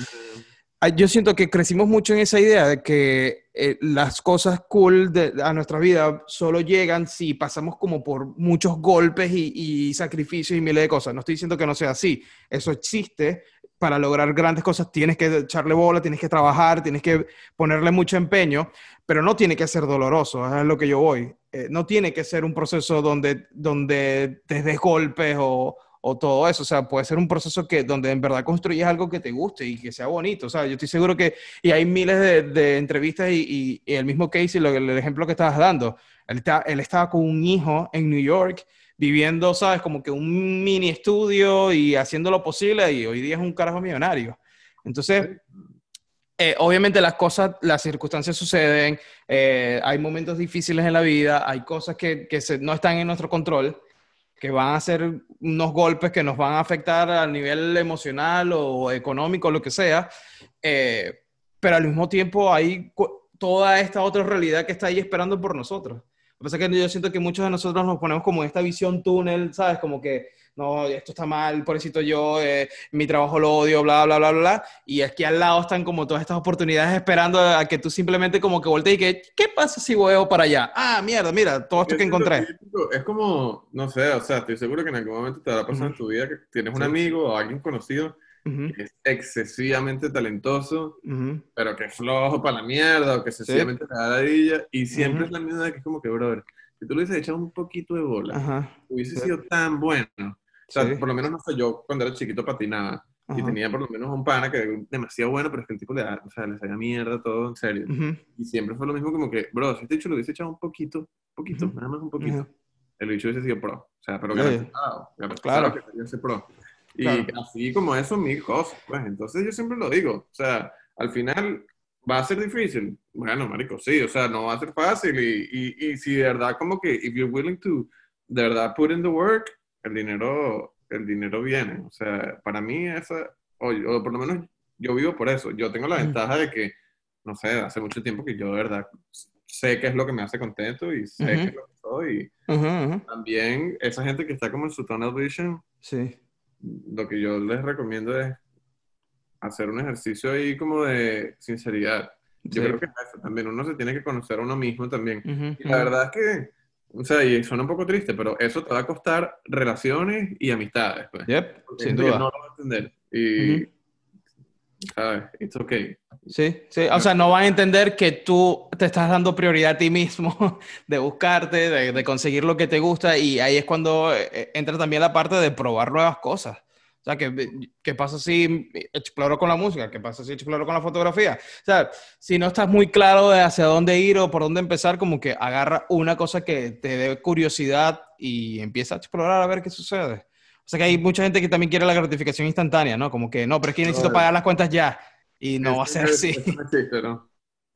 Yo siento que crecimos mucho en esa idea de que eh, las cosas cool de, a nuestra vida solo llegan si pasamos como por muchos golpes y, y sacrificios y miles de cosas. No estoy diciendo que no sea así. Eso existe, para lograr grandes cosas tienes que echarle bola, tienes que trabajar, tienes que ponerle mucho empeño, pero no tiene que ser doloroso, es lo que yo voy. Eh, no tiene que ser un proceso donde, donde te des golpes o, o, todo eso, o sea, puede ser un proceso que, donde en verdad construyes algo que te guste y que sea bonito, o sea, yo estoy seguro que, y hay miles de, de entrevistas y, y, el mismo Casey, lo, el ejemplo que estabas dando, él, está, él estaba con un hijo en New York viviendo, ¿sabes? Como que un mini estudio y haciendo lo posible y hoy día es un carajo millonario. Entonces, eh, obviamente las cosas, las circunstancias suceden, eh, hay momentos difíciles en la vida, hay cosas que, que no están en nuestro control, que van a ser unos golpes que nos van a afectar a nivel emocional o económico, lo que sea, eh, pero al mismo tiempo hay toda esta otra realidad que está ahí esperando por nosotros. Lo que pasa es que yo siento que muchos de nosotros nos ponemos como en esta visión túnel, ¿sabes? Como que, no, esto está mal, pobrecito yo, eh, mi trabajo lo odio, bla, bla, bla, bla, Y aquí al lado están como todas estas oportunidades esperando a que tú simplemente como que voltees y que, ¿qué pasa si voy para allá? Ah, mierda, mira, todo esto que encontré. Es como, no sé, o sea, estoy seguro que en algún momento te a pasar en tu vida que tienes un amigo o alguien conocido que es excesivamente talentoso, pero que es flojo para la mierda, o que excesivamente ¿Sí? ladilla, y siempre es la misma que es como que, brother, si tú le hubieses echado un poquito de bola, hubiese sido tan bueno. O sea, por lo menos no sé, yo cuando era chiquito patinaba, y tenía por lo menos un pana que era demasiado bueno, pero es que el tipo le, o sea, le salía mierda todo, en serio. Y siempre fue lo mismo como que, bro, si este hecho lo hubiese echado un poquito, poquito, nada más un poquito. el bicho hubiese sido pro. O sea, pero garantizado. Claro. que sería ese pro. Y así como eso, mil cosas. Pues entonces yo siempre lo digo. O sea, al final va a ser difícil. Bueno, marico, sí. O sea, no va a ser fácil. Y, y, y si de verdad como que, if you're willing to, de verdad, put in the work, el dinero, el dinero viene. O sea, para mí esa, o, o por lo menos yo vivo por eso. Yo tengo la ventaja de que, no sé, hace mucho tiempo que yo de verdad sé qué es lo que me hace contento y sé qué es lo que soy. Y también esa gente que está como en su tunnel vision, sí. lo que yo les recomiendo es hacer un ejercicio ahí como de sinceridad. Yo creo que también uno se tiene que conocer a uno mismo también. y la verdad es que, o sea, y suena un poco triste, pero eso te va a costar relaciones y amistades. Pues. Yep, sin duda. no lo va a entender. Y, ¿sabes? It's okay. Sí, sí, o sea, no van a entender que tú te estás dando prioridad a ti mismo de buscarte, de, conseguir lo que te gusta y ahí es cuando eh, entra también la parte de probar nuevas cosas. O sea, ¿qué, qué pasa si exploro con la música? ¿Qué pasa si exploro con la fotografía? O sea, si no estás muy claro de hacia dónde ir o por dónde empezar, como que agarra una cosa que te dé curiosidad y empieza a explorar a ver qué sucede. O sea, que hay mucha gente que también quiere la gratificación instantánea, ¿no? Como que, no, pero es que necesito pagar las cuentas ya y no va a ser así.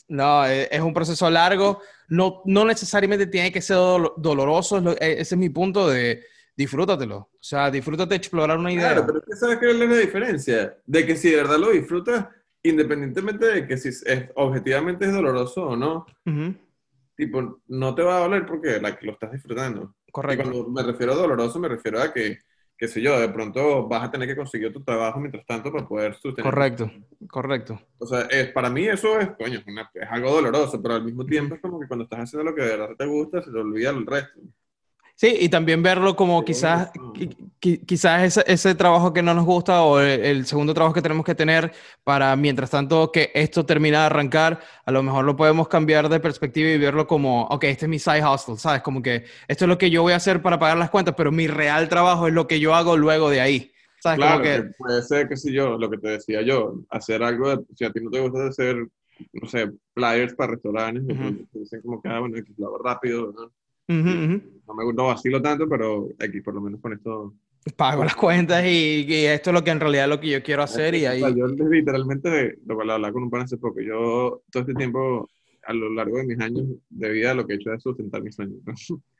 No, e, es un proceso largo. No, no necesariamente tiene que ser doloroso. E, ese es mi punto de disfrútatelo. O sea, disfrútate explorar una idea. Claro, pero ¿qué sabes qué es la diferencia? De que si de verdad lo disfrutas, independientemente de que si es, objetivamente es doloroso o no, tipo, no te va a doler porque lo estás disfrutando. Correcto. cuando me refiero a doloroso, me refiero a que qué sé yo, de pronto vas a tener que conseguir tu trabajo mientras tanto para poder sostener. Correcto, correcto. O sea, es, para mí eso es, coño, es, algo doloroso, pero al mismo tiempo es como que cuando estás haciendo lo que de verdad te gusta, se te olvida el resto. Sí, y también verlo como quizás, quizás ese, ese, trabajo que no nos gusta o el, segundo trabajo que tenemos que tener para, mientras tanto que esto termina de arrancar, a lo mejor lo podemos cambiar de perspectiva y verlo como, ok, este es mi side hustle, ¿sabes? Como que esto es lo que yo voy a hacer para pagar las cuentas, pero mi real trabajo es lo que yo hago luego de ahí. ¿Sabes? Claro, que... puede ser, qué sé yo, lo que te decía yo, hacer algo, si a ti no te gusta hacer, no sé, flyers para restaurantes, te dicen como que, ah, bueno, lo hago rápido, ¿no? No me no vacilo tanto, pero aquí por lo menos con esto... Pago las cuentas y, esto es lo que en realidad es lo que yo quiero hacer y ahí... yo literalmente, lo que hablaba con un pan hace poco, yo todo este tiempo, a lo largo de mis años de vida, lo que he hecho es sustentar mis sueños.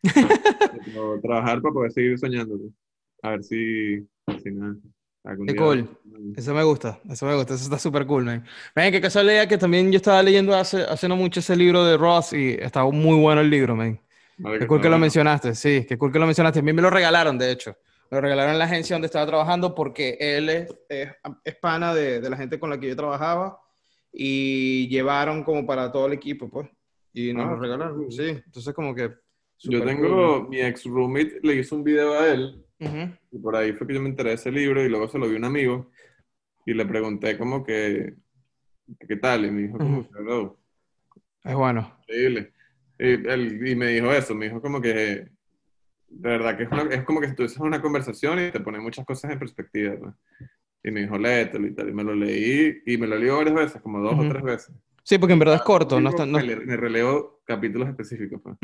trabajar para poder seguir soñando. A ver si, si nada. Qué cool. Eso me gusta, eso me gusta, eso está súper cool, man. Ven, qué casualidad que también yo estaba leyendo hace, hace no mucho ese libro de Ross y estaba muy bueno el libro, man qué cool que lo mencionaste, sí, qué cool que lo mencionaste. A mí me lo regalaron, de hecho. Me lo regalaron en la agencia donde estaba trabajando porque él es, es, pana de, de, la gente con la que yo trabajaba y llevaron como para todo el equipo, pues. Y nos lo ah, regalaron, sí. Entonces, como que. Yo tengo, mi ex roommate le hizo un video a él y por ahí fue que yo me enteré de ese libro y luego se lo vi a un amigo y le pregunté como que, ¿qué tal? Y me dijo como que, Es bueno. Increíble. Y, y, me dijo eso, me dijo como que, de verdad que es, es como que tú haces una conversación y te pone muchas cosas en perspectiva. Pues. Y me dijo, léetelo y tal. Y me lo leí y me lo leí varias veces, como dos o tres veces. Sí, porque en verdad es ah, corto. No no... Me, me, releo capítulos específicos. Pues.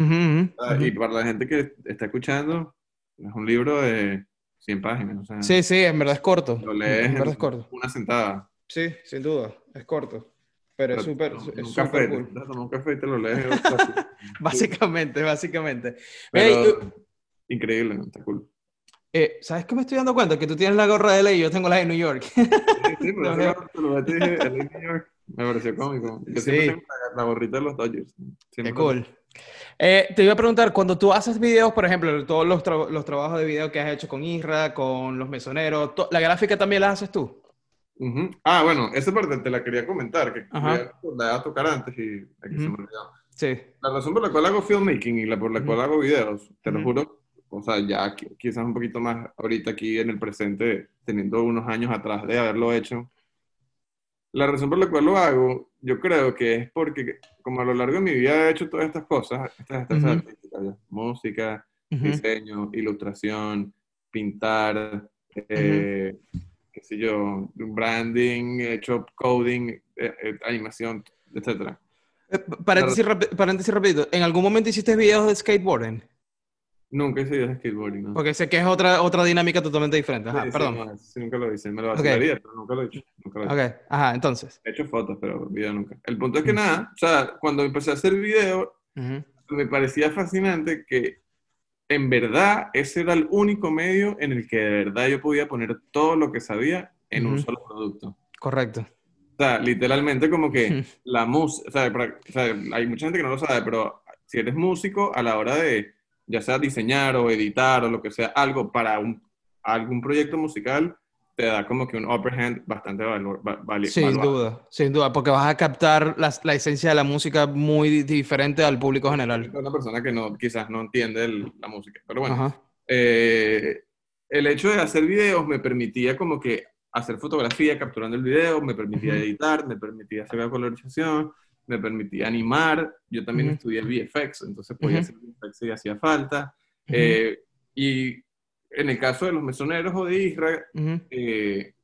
Ah, y para la gente que está escuchando, es un libro de 100 páginas. O sea, sí, sí, en verdad es corto. Lo lees en, verdad es corto. una sentada. Sí, sin duda, es corto. Pero, es súper no, es super cool. un café y te lo lees. básicamente, básicamente. increíble, está cool. Eh, ¿Sabes qué me estoy dando cuenta? Que tú tienes la gorra de LA y yo tengo la de New York. sí, sí, pero lo te dije, LA New York. Me pareció cómico. Yo sí. siempre tengo la, gorrita de los Dodgers. Qué cool. Eh, te iba a preguntar, cuando tú haces videos, por ejemplo, todos los, los trabajos de video que has hecho con Isra, con los mesoneros, ¿la gráfica también la haces tú? Ah, bueno, esa parte te la quería comentar, que la iba a tocar antes y aquí se me olvidó. Sí. La razón por la cual hago filmmaking y la por la cual hago videos, te lo juro, o sea, ya quizás un poquito más ahorita aquí en el presente, teniendo unos años atrás de haberlo hecho. La razón por la cual lo hago, yo creo que es porque, como a lo largo de mi vida he hecho todas estas cosas, estas, estas artísticas, música, diseño, ilustración, pintar, eh, qué sé yo, branding, hecho coding, eh, eh, animación, etc. Eh, paréntesis, paréntesis rapidito, ¿en algún momento hiciste videos de skateboarding? Nunca hice videos de skateboarding, ¿no? Porque sé que es otra, otra dinámica totalmente diferente. Ajá, perdón. sí, nunca lo hice. Me lo okay. pero nunca lo he hecho. Nunca lo he hecho. Ok, ajá, entonces. He hecho fotos, pero video nunca. El punto es que nada, o sea, cuando empecé a hacer video, me parecía fascinante que en verdad ese era el único medio en el que de verdad yo podía poner todo lo que sabía en un solo producto. Correcto. O sea, literalmente como que la música, o, sea, hay mucha gente que no lo sabe, pero si eres músico, a la hora de ya sea diseñar o editar o lo que sea, algo para un, algún proyecto musical, te da como que un upper hand bastante valioso. sin duda, sin duda, porque vas a captar la, la, esencia de la música muy diferente al público general. Una persona que no, quizás no entiende la música, pero bueno. Eh, el hecho de hacer videos me permitía como que hacer fotografía capturando el video, me permitía editar, me permitía hacer la colorización, me permitía animar. Yo también estudié VFX, entonces podía hacer VFX si hacía falta. Eh, y en el caso de los mesoneros o de Israel, eh,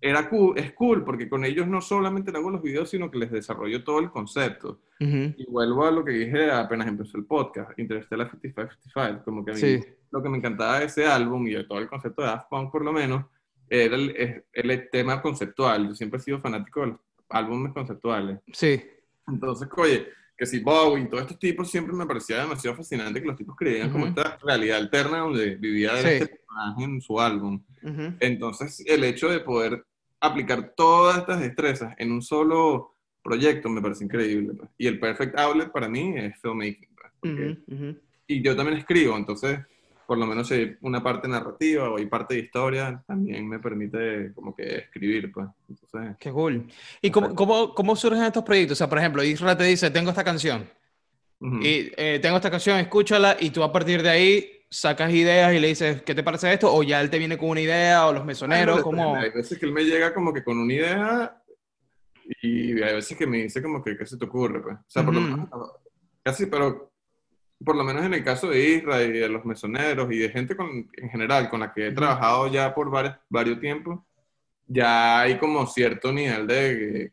era cool, es cool porque con ellos no solamente hago los videos, sino que les desarrollo todo el concepto. Y vuelvo a lo que dije apenas empezó el podcast, Interstellar 5555, como que a mí lo que me encantaba de ese álbum y de todo el concepto de Daft Punk por lo menos, era el, el, tema conceptual. Yo siempre he sido fanático de los álbumes conceptuales. Sí. Entonces, oye, que si Bowie y todos estos tipos siempre me parecía demasiado fascinante que los tipos creían como esta realidad alterna donde vivía este personaje en su álbum. Entonces, el hecho de poder aplicar todas estas destrezas en un solo proyecto me parece increíble. Pues. Y el perfect outlet para mí es filmmaking. Pues, y yo también escribo, entonces por lo menos hay una parte narrativa o hay parte de historia, también me permite como que escribir, pues. Entonces, Qué cool. ¿Y cómo, cómo, cómo, surgen estos proyectos? O sea, por ejemplo, Isra te dice, tengo esta canción, y eh, tengo esta canción, escúchala, y tú a partir de ahí sacas ideas y le dices, ¿qué te parece esto? O ya él te viene con una idea, o los mesoneros, como... Hay veces que él me llega como que con una idea, y hay veces que me dice como que, ¿qué se te ocurre? Pues? O sea, por lo menos, casi, pero por lo menos en el caso de Israel y de los mesoneros y de gente con, en general con la que he trabajado ya por varios, varios tiempos, ya hay como cierto nivel de,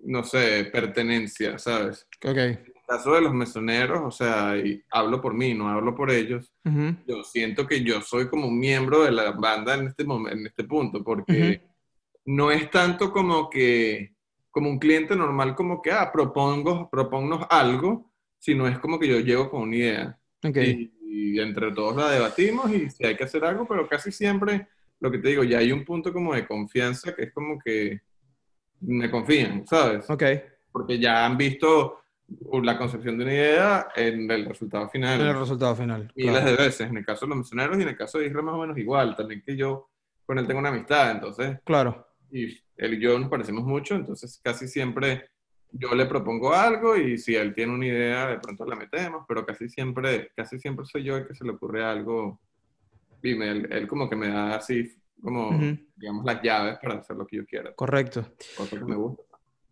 no sé, pertenencia, ¿sabes? Ok. En el caso de los mesoneros, o sea, y hablo por mí, no hablo por ellos, yo siento que yo soy como un miembro de la banda en este, momento, en este punto, porque no es tanto como que, como un cliente normal, como que, ah, propongo, proponnos algo, no es como que yo llego con una idea. Y, entre todos la debatimos y si hay que hacer algo, pero casi siempre, lo que te digo, ya hay un punto como de confianza que es como que me confían, ¿sabes? Ok. Porque ya han visto la concepción de una idea en el resultado final. En el resultado final. Miles de veces, en el caso de los misioneros y en el caso de Israel más o menos igual, también que yo con él tengo una amistad, entonces. Claro. Y él y yo nos parecemos mucho, entonces casi siempre yo le propongo algo y si él tiene una idea, de pronto la metemos, pero casi siempre, casi siempre soy yo el que se le ocurre algo y él, como que me da así, como, digamos, las llaves para hacer lo que yo quiera. Correcto. Cosa que me gusta.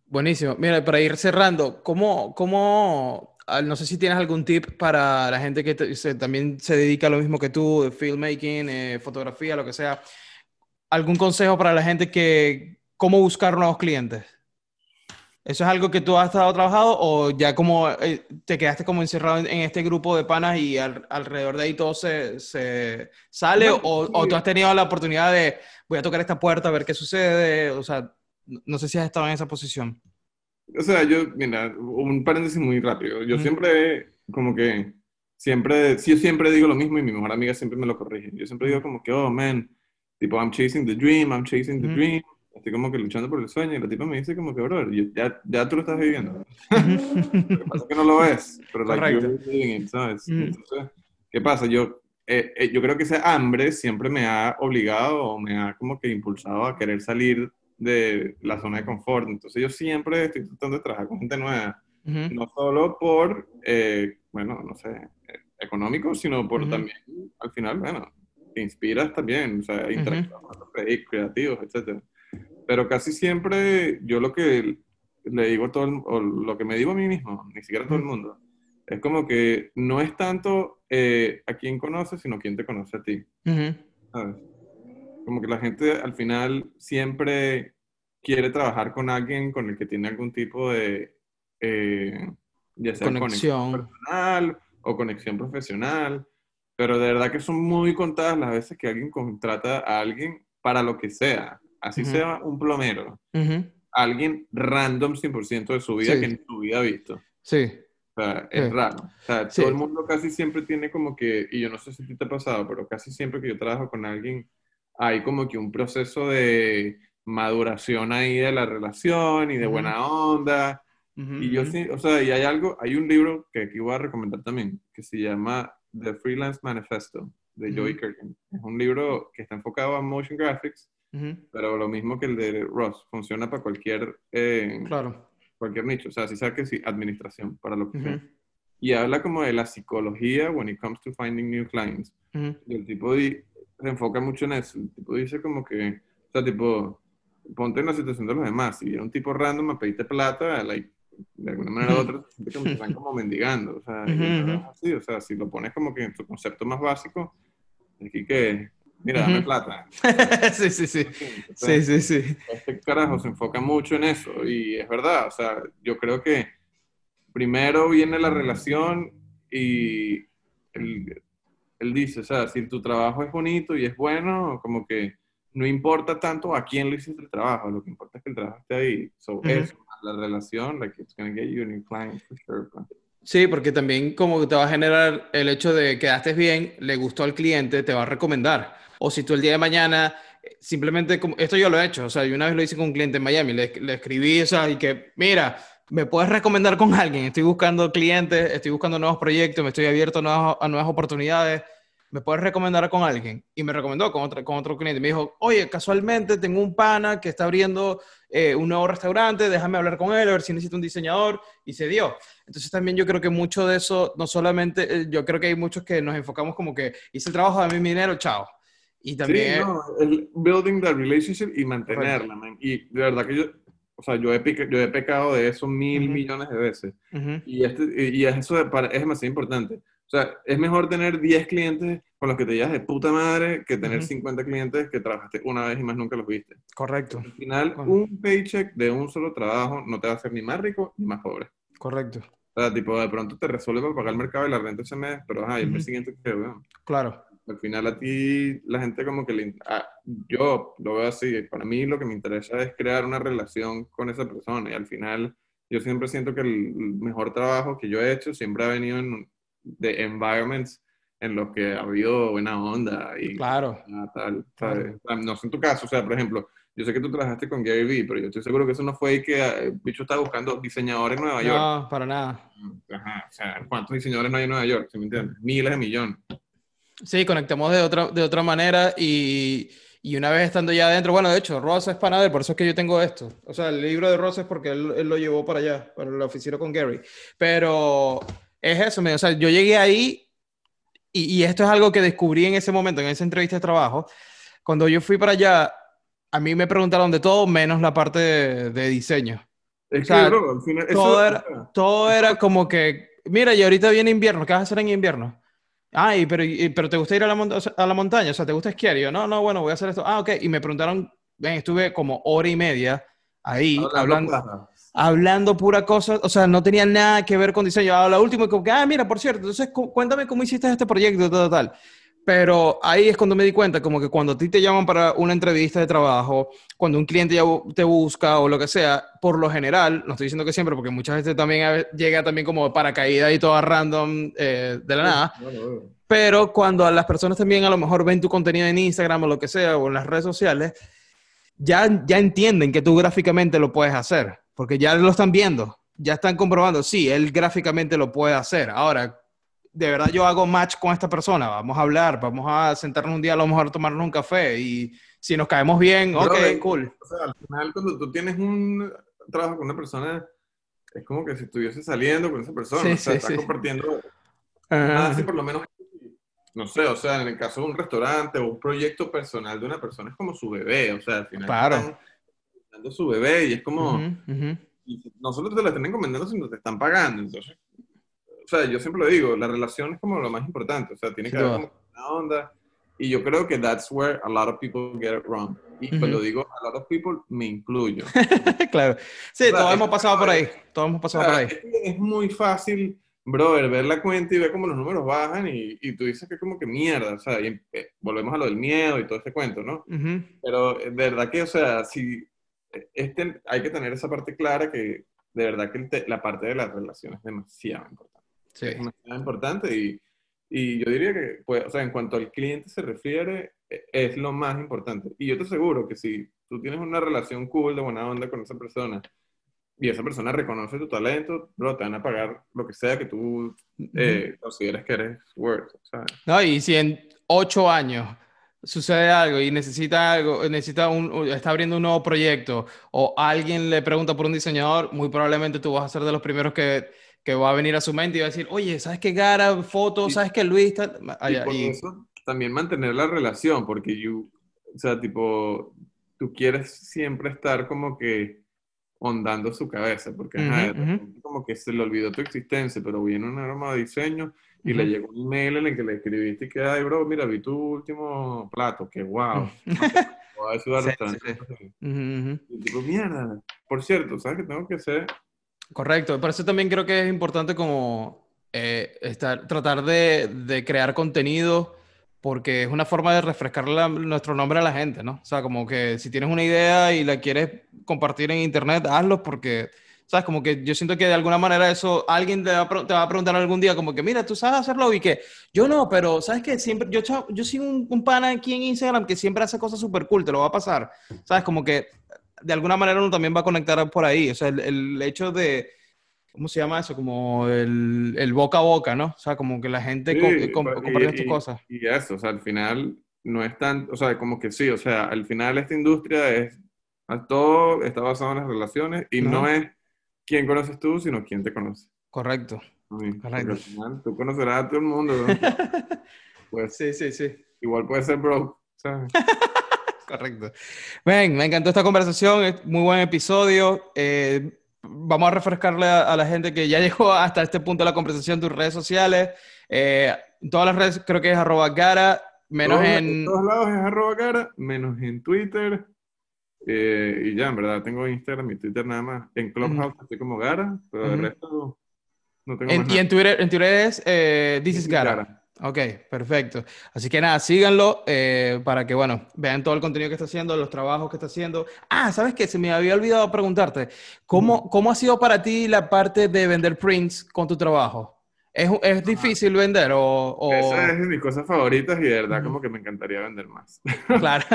Buenísimo. Mira, para ir cerrando, ¿cómo, cómo, no sé si tienes algún tip para la gente que también se dedica a lo mismo que tú, de filmmaking, eh, fotografía, lo que sea? ¿Algún consejo para la gente que, cómo buscar nuevos clientes? ¿Eso es algo que tú has estado trabajando o ya como eh, te quedaste como encerrado en, este grupo de panas y alrededor de ahí todo se, se sale o, o, tú has tenido la oportunidad de voy a tocar esta puerta a ver qué sucede? O sea, no sé si has estado en esa posición. O sea, yo, mira, un paréntesis muy rápido. Yo siempre, como que, siempre, yo siempre digo lo mismo y mi mejor amiga siempre me lo corrige. Yo siempre digo como que, oh, man, tipo, I'm chasing the dream, I'm chasing the dream estoy como que luchando por el sueño y la tipa me dice como que, bro, ya, ya tú lo estás viviendo. lo que pasa es que no lo ves, pero like, you're living it, ¿sabes? Entonces, ¿qué pasa? Yo, eh, eh, yo creo que ese hambre siempre me ha obligado o me ha como que impulsado a querer salir de la zona de confort. Entonces yo siempre estoy tratando de trabajar con gente nueva. No solo por, eh, bueno, no sé, económico, sino por también, al final, bueno, te inspiras también, o sea, interactuar con otros creativos, etcétera. Pero casi siempre yo lo que le digo a todo, o lo que me digo a mí mismo, ni siquiera a todo el mundo, es como que no es tanto eh, a quién conoces, sino quién te conoce a ti. ¿Sabes? Como que la gente al final siempre quiere trabajar con alguien con el que tiene algún tipo de, eh, ya sea conexión personal o conexión profesional, pero de verdad que son muy contadas las veces que alguien contrata a alguien para lo que sea, así sea un plomero, alguien random 100% de su vida que en su vida ha visto. Sí. O sea, es raro. O sea, todo el mundo casi siempre tiene como que, y yo no sé si a ti te ha pasado, pero casi siempre que yo trabajo con alguien, hay como que un proceso de maduración ahí de la relación y de buena onda. y yo sí, o sea, y hay algo, hay un libro que aquí voy a recomendar también, que se llama The Freelance Manifesto, de Joey Kirkin. Es un libro que está enfocado a motion graphics, pero lo mismo que el de Ross, funciona para cualquier... Eh, claro cualquier nicho, o sea, si sabes que sí, administración, para lo que sea. Y habla como de la psicología when it comes to finding new clients. Y el tipo se enfoca mucho en eso. El tipo dice como que, o sea, tipo, ponte en la situación de los demás. Si viene un tipo random a pedirte plata, like, de alguna manera u otra, te están como mendigando. O sea, así, o sea, si lo pones como que en su concepto más básico, aquí que mira, dame plata. sí, sí, sí. sí, sí, sí. Este carajo se enfoca mucho en eso y es verdad, o sea, yo creo que primero viene la relación y él, dice, o sea, si tu trabajo es bonito y es bueno, como que no importa tanto a quién le hiciste el trabajo, lo que importa es que el trabajo esté ahí. So, eso, la relación, like, it's gonna get you a new client for sure. Sí, porque también como te va a generar el hecho de que quedaste bien, le gustó al cliente, te va a recomendar. O si tú el día de mañana, eh, simplemente, esto yo lo he hecho, o sea, yo una vez lo hice con un cliente en Miami, le, escribí, o sea, y que, mira, me puedes recomendar con alguien, estoy buscando clientes, estoy buscando nuevos proyectos, me estoy abierto a nuevas, a nuevas oportunidades, ¿me puedes recomendar con alguien? Y me recomendó con otro, con otro cliente. Me dijo, oye, casualmente tengo un pana que está abriendo eh, un nuevo restaurante, déjame hablar con él, a ver si necesita un diseñador. Y se dio. Entonces también yo creo que mucho de eso, no solamente, eh, yo creo que hay muchos que nos enfocamos como que hice el trabajo, de mi dinero, chao. Y también... Sí, no, el building the relationship y mantenerla, man. Y de verdad que yo, o sea, yo he, yo he pecado de eso mil millones de veces. y, este, y eso es, es demasiado importante. O sea, es mejor tener 10 clientes con los que te llevas de puta madre que tener 50 clientes que trabajaste una vez y más nunca los viste. Correcto. Al final, un paycheck de un solo trabajo no te va a hacer ni más rico ni más pobre. Correcto. O sea, tipo, de pronto te resuelve para pagar el mercado y la renta ese mes, pero ajá, y el mes siguiente, ¿qué, weón? Claro al final a ti la gente como que le, ah, yo lo veo así, para mí lo que me interesa es crear una relación con esa persona y al final yo siempre siento que el mejor trabajo que yo he hecho siempre ha venido en, de environments en los que ha habido buena onda y claro, tal, No sé en tu caso, o sea, por ejemplo, yo sé que tú trabajaste con Gary Vee, pero yo estoy seguro que eso no fue que el eh, bicho estaba buscando diseñadores en Nueva York. No, para nada. Ajá, o sea, ¿cuántos diseñadores no hay en Nueva York? ¿Se me entiendes? Miles de millones. Sí, conectamos de otra, de otra manera y, y una vez estando ya adentro, bueno, de hecho, Rosa es panadero, por eso es que yo tengo esto. O sea, el libro de Rosa es porque él, él lo llevó para allá, para la oficina con Gary. Pero es eso, o sea, yo llegué ahí y, y, esto es algo que descubrí en ese momento, en esa entrevista de trabajo. Cuando yo fui para allá, a mí me preguntaron de todo menos la parte de, diseño. Es que, al final, todo, era, todo era como que, mira, y ahorita viene invierno, ¿qué vas a hacer en invierno? Ah, pero, pero ¿te gusta ir a la, a la, montaña? O sea, ¿te gusta esquiar? Y yo, no, no, bueno, voy a hacer esto. Ah, ok. Y me preguntaron, ven, estuve como hora y media ahí hablando, hablando, pura cosa. O sea, no tenía nada que ver con diseño. A la última, como que, ah, mira, por cierto, entonces cuéntame cómo hiciste este proyecto, tal, tal. Pero ahí es cuando me di cuenta, como que cuando a ti te llaman para una entrevista de trabajo, cuando un cliente ya te busca o lo que sea, por lo general, no estoy diciendo que siempre, porque muchas veces también llega también como paracaídas y todo random eh, de la nada. Pero cuando a las personas también a lo mejor ven tu contenido en Instagram o lo que sea, o en las redes sociales, ya, ya entienden que tú gráficamente lo puedes hacer, porque ya lo están viendo, ya están comprobando, sí, él gráficamente lo puede hacer. Ahora, de verdad yo hago match con esta persona, vamos a hablar, vamos a sentarnos un día a lo mejor a tomarnos un café y si nos caemos bien, ok, cool. O sea, al final cuando tú tienes un trabajo con una persona, es como que si estuviese saliendo con esa persona, o sea, estás compartiendo, así por lo menos, no sé, o sea, en el caso de un restaurante o un proyecto personal de una persona es como su bebé, o sea, al final claro. están dando su bebé y es como, no solo te la están encomendando, sino te están pagando, entonces sea, yo siempre lo digo, la relación es como lo más importante, o sea, tiene que haber como una onda. Y yo creo que that's where a lot of people get it wrong. Y cuando digo a lot of people, me incluyo. claro. Sí, todos hemos pasado por ahí. Todos hemos pasado por ahí. Es, muy fácil brother, ver la cuenta y ver cómo los números bajan y, y tú dices que es como que mierda, o sea, y, eh, volvemos a lo del miedo y todo este cuento, ¿no? Pero de verdad que, o sea, si este, hay que tener esa parte clara que de verdad que la parte de las relaciones es demasiado importante. Sí. Es demasiado importante y, y yo diría que, pues, o sea, en cuanto al cliente se refiere, e, es lo más importante. Y yo te aseguro que si tú tienes una relación cool, de buena onda con esa persona, y esa persona reconoce tu talento, bro, te van a pagar lo que sea que tú eh, consideres que eres worth. No, y si en ocho años sucede algo y necesita algo, necesita un, está abriendo un nuevo proyecto o alguien le pregunta por un diseñador, muy probablemente tú vas a ser de los primeros que, que va a venir a su mente y va a decir, oye, ¿sabes qué Gara? Fotos, ¿sabes qué Luis? y eso también mantener la relación, porque you, o sea, tipo, tú quieres siempre estar como que hondando su cabeza, porque como que se le olvidó tu existencia, pero viene un arma de diseño y le llegó un mail en el que le escribiste y que, ay, bro, mira, vi tu último plato, que wow. voy a ayudar Y tipo, mierda. Por cierto, ¿sabes qué tengo que hacer? Correcto, por eso también creo que es importante como eh, estar, tratar de, crear contenido porque es una forma de refrescar nuestro nombre a la gente, ¿no? O sea, como que si tienes una idea y la quieres compartir en internet, hazlo porque, ¿sabes? Como que yo siento que de alguna manera eso, alguien te va, a, preguntar algún día como que, mira, tú sabes hacerlo y que yo no, pero ¿sabes que Siempre, yo, yo un, un pana aquí en Instagram que siempre hace cosas súper cool, te lo va a pasar, ¿sabes? Como que de alguna manera uno también va a conectar por ahí, o sea, el, el hecho de ¿cómo se llama eso? Como el, el, boca a boca, ¿no? O sea, como que la gente sí, comparte tus cosas. Y eso, o sea, al final no es tan, o sea, como que sí, o sea, al final esta industria es, todo está basado en las relaciones y no, es quién conoces tú, sino quién te conoce. Correcto. Correcto. Al final, tú conocerás a todo el mundo. ¿no? pues, sí, sí, sí. Igual puede ser bro, ¿sabes? Correcto. Ven, me encantó esta conversación, es muy buen episodio. Eh, vamos a refrescarle a, la gente que ya llegó hasta este punto de la conversación tus redes sociales. Eh, todas las redes creo que es arroba gara, menos en... En todos lados es arroba gara, menos en Twitter. Eh, y ya, en verdad, tengo Instagram y Twitter nada más. En Clubhouse estoy como gara, pero el resto no tengo en, Y en Twitter, en Twitter es eh, This is gara. Ok, perfecto. Así que nada, síganlo eh, para que, bueno, vean todo el contenido que está haciendo, los trabajos que está haciendo. Ah, ¿sabes qué? Se me había olvidado preguntarte, ¿cómo, ¿cómo ha sido para ti la parte de vender prints con tu trabajo? ¿Es, es difícil vender o, o, Esa es de mis cosas favoritas y de verdad como que me encantaría vender más. Claro.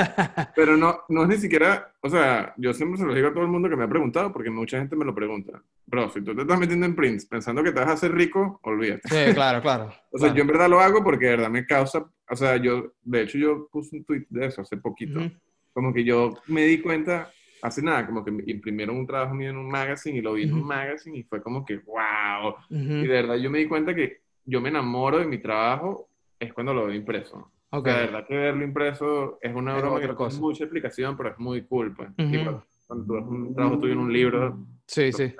Pero no, no es ni siquiera, o sea, yo siempre se lo digo a todo el mundo que me ha preguntado porque mucha gente me lo pregunta. Bro, si tú te estás metiendo en prints pensando que te vas a hacer rico, olvídate. Sí, claro, claro. o sea, yo en verdad lo hago porque de verdad me causa, o sea, yo, de hecho yo puse un tweet de eso hace poquito. Como que yo me di cuenta hace nada, como que imprimieron un trabajo mío en un magazine y lo vi en un magazine y fue como que, wow. Y de verdad yo me di cuenta que yo me enamoro de mi trabajo es cuando lo veo impreso. Okay. de verdad que verlo impreso es una broma que tiene mucha explicación, pero es muy cool, pues. cuando tú ves un trabajo tuyo en un libro. Sí, sí,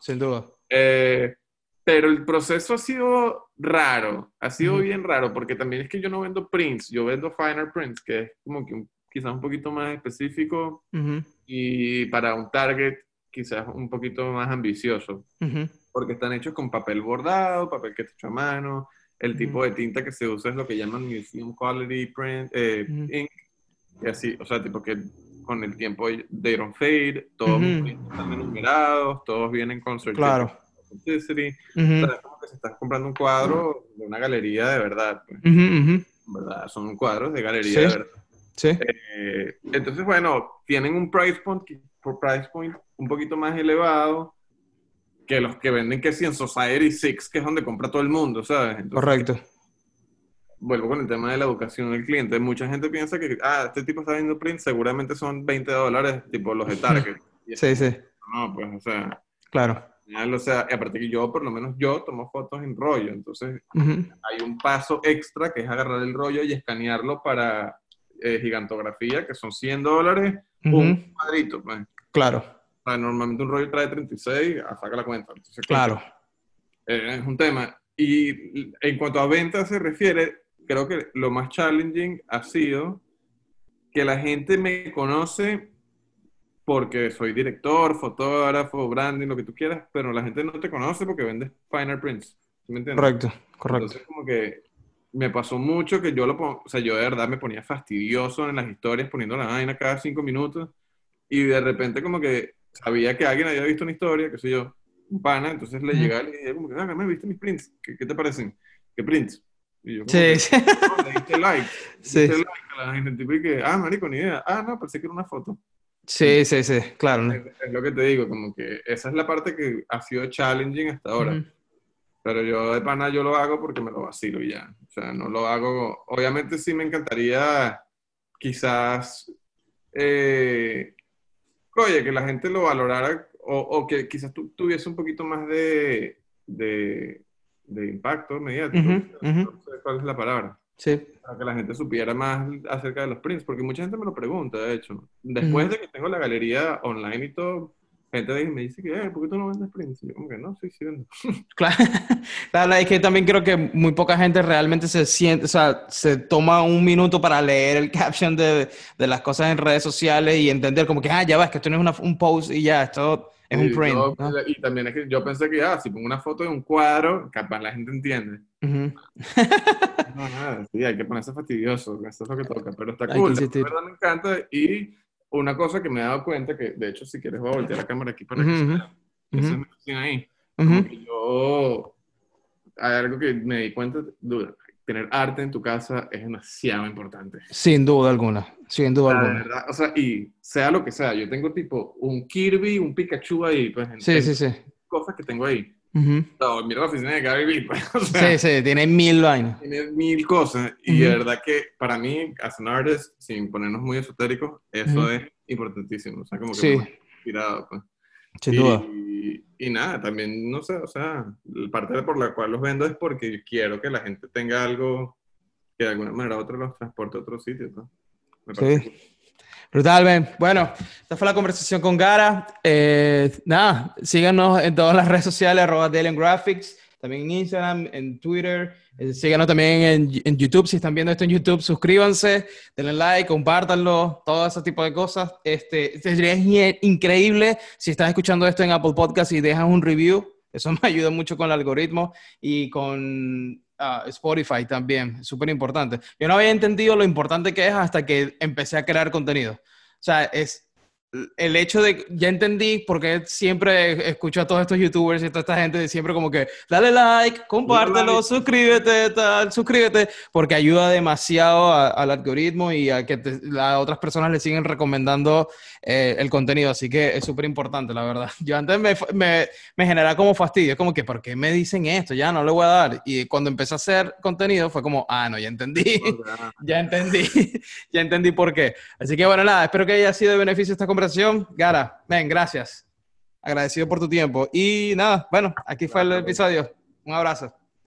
sin duda. Eh, pero el proceso ha sido raro, ha sido bien raro, porque también es que yo no vendo prints, yo vendo finer prints, que es como que un quizás un poquito más específico y para un target quizás un poquito más ambicioso, porque están hechos con papel bordado, papel que está hecho a mano, el tipo de tinta que se usa es lo que llaman Museum Quality Print, eh, Ink, y así, o sea, tipo que con el tiempo they don't fade, todos están numerados, todos vienen con certificado claro. Authenticity, o sea, es como que se estás comprando un cuadro de una galería de verdad, pues. ¿verdad? Son cuadros de galería de verdad. Sí. Eh, entonces, bueno, tienen un price point, price point un poquito más elevado que los que venden que si en Society Six, que es donde compra todo el mundo, ¿sabes? Correcto. Vuelvo con el tema de la educación del cliente. Mucha gente piensa que, ah, este tipo está vendiendo print, seguramente son 20 dólares, tipo los de Target. sí, sí. No, pues, o sea. Claro. O sea, aparte que yo, por lo menos yo, tomo fotos en rollo. Entonces, hay un paso extra que es agarrar el rollo y escanearlo para eh, gigantografía, que son 100 dólares, un cuadrito. Pues. Claro. normalmente un rollo trae 36, a saca la cuenta. claro. Eh, es un tema. Y en cuanto a ventas se refiere, creo que lo más challenging ha sido que la gente me conoce porque soy director, fotógrafo, branding, lo que tú quieras, pero la gente no te conoce porque vendes finer prints. me entiendes? Correcto, correcto. Entonces, como que me pasó mucho que yo lo pongo, o sea, yo de verdad me ponía fastidioso en las historias poniendo la vaina cada cinco minutos y de repente como que sabía que alguien había visto una historia, que soy yo, un pana, entonces le llegaba y le dije como que, ah, me viste mis prints, ¿qué, qué te parecen? ¿Qué prints? Y yo sí, que, sí. no, le diste like, Sí. diste like a la gente, tipo, y que, ah, marico, ni idea, ah, no, pensé que era una foto. Sí, sí, sí, claro. Es, es lo que te digo, como que esa es la parte que ha sido challenging hasta ahora. Ujú. Pero yo de pana yo lo hago porque me lo vacilo y ya. O sea, no lo hago. Obviamente sí me encantaría quizás, eh, oye, que la gente lo valorara o, o que quizás tu- tuviese un poquito más de, de, de impacto mediático. Ujú, ujú. No sé cuál es la palabra. Sí. Para que la gente supiera más acerca de los prints, porque mucha gente me lo pregunta, de hecho. Después Ujú. de que tengo la galería online y todo, gente me dice que, eh, ¿por qué tú no vendes prints? Y yo como que no, sí, sí vendo. Claro, claro, es que también creo que muy poca gente realmente se siente, o sea, se toma un minuto para leer el caption de, de las cosas en redes sociales y entender como que, ah, ya ves, que esto no es una- un post y ya, esto es un Y print. yo- ¿no? Y también es que yo pensé que, ah, si pongo una foto de un cuadro, capaz la gente entiende. Ujú. No, nada, sí, hay que ponerse fastidioso, eso es lo que toca, pero está Hay cool, insistir. verdad me encanta. Y una cosa que me he dado cuenta, que de hecho, si quieres, voy a voltear la cámara aquí para que Ujú, se ujú. vea. Esa es Ujú. mi oficina ahí. Ujú. Como que yo, hay algo que me di cuenta, duda, tener arte en tu casa es demasiado importante. Sin duda alguna, sin duda La alguna. verdad, o sea, y sea lo que sea, yo tengo tipo un Kirby, un Pikachu ahí, pues, Sí, sí, sí. cosas que tengo ahí. Ujú. No, mira la oficina de Gary Vee, pues, o sea, Sí, sí, tiene mil vainas. tiene mil cosas. Y de Ujú. verdad que para mí, as an artist, sin ponernos muy esotéricos, eso Ujú. es importantísimo. O sea, como que Sí. inspirado, pues. Sin y, duda. y nada, también, no sé, o sea, parte por la cual los vendo es porque quiero que la gente tenga algo que de alguna manera u otra los transporte a otro sitio, ¿no? Me parece Sí. Brutal, Ben. Bueno, esta fue la conversación con Gara. Eh, nada, síganos en todas las redes sociales, arroba Graphics, también en Instagram, en Twitter. Eh, síganos también en, YouTube. Si están viendo esto en YouTube, suscríbanse, denle like, compártanlo, todo ese tipo de cosas. Este, sería genial- increíble si estás escuchando esto en Apple Podcast y dejas un review. Eso me ayuda mucho con el algoritmo y con Spotify también, súper importante. Yo no había entendido lo importante que es hasta que empecé a crear contenido. O sea, es el hecho de, ya entendí por qué siempre escucho a todos estos youtubers y a toda esta gente de siempre como que, dale like, compártelo, like. suscríbete, tal, suscríbete, porque ayuda demasiado a- al algoritmo y a que te- a otras personas le siguen recomendando eh, el contenido, así que es súper importante, la verdad. Yo antes me, me, me generaba como fastidio, es como que, ¿por qué me dicen esto? Ya no le voy a dar. Y cuando empecé a hacer contenido fue como, ah, no, ya entendí. Ya entendí, ya entendí por qué. Así que bueno, nada, espero que haya sido de beneficio esta conversación. Gara, ven, gracias. Agradecido por tu tiempo. Y nada, bueno, aquí fue el episodio. Un abrazo.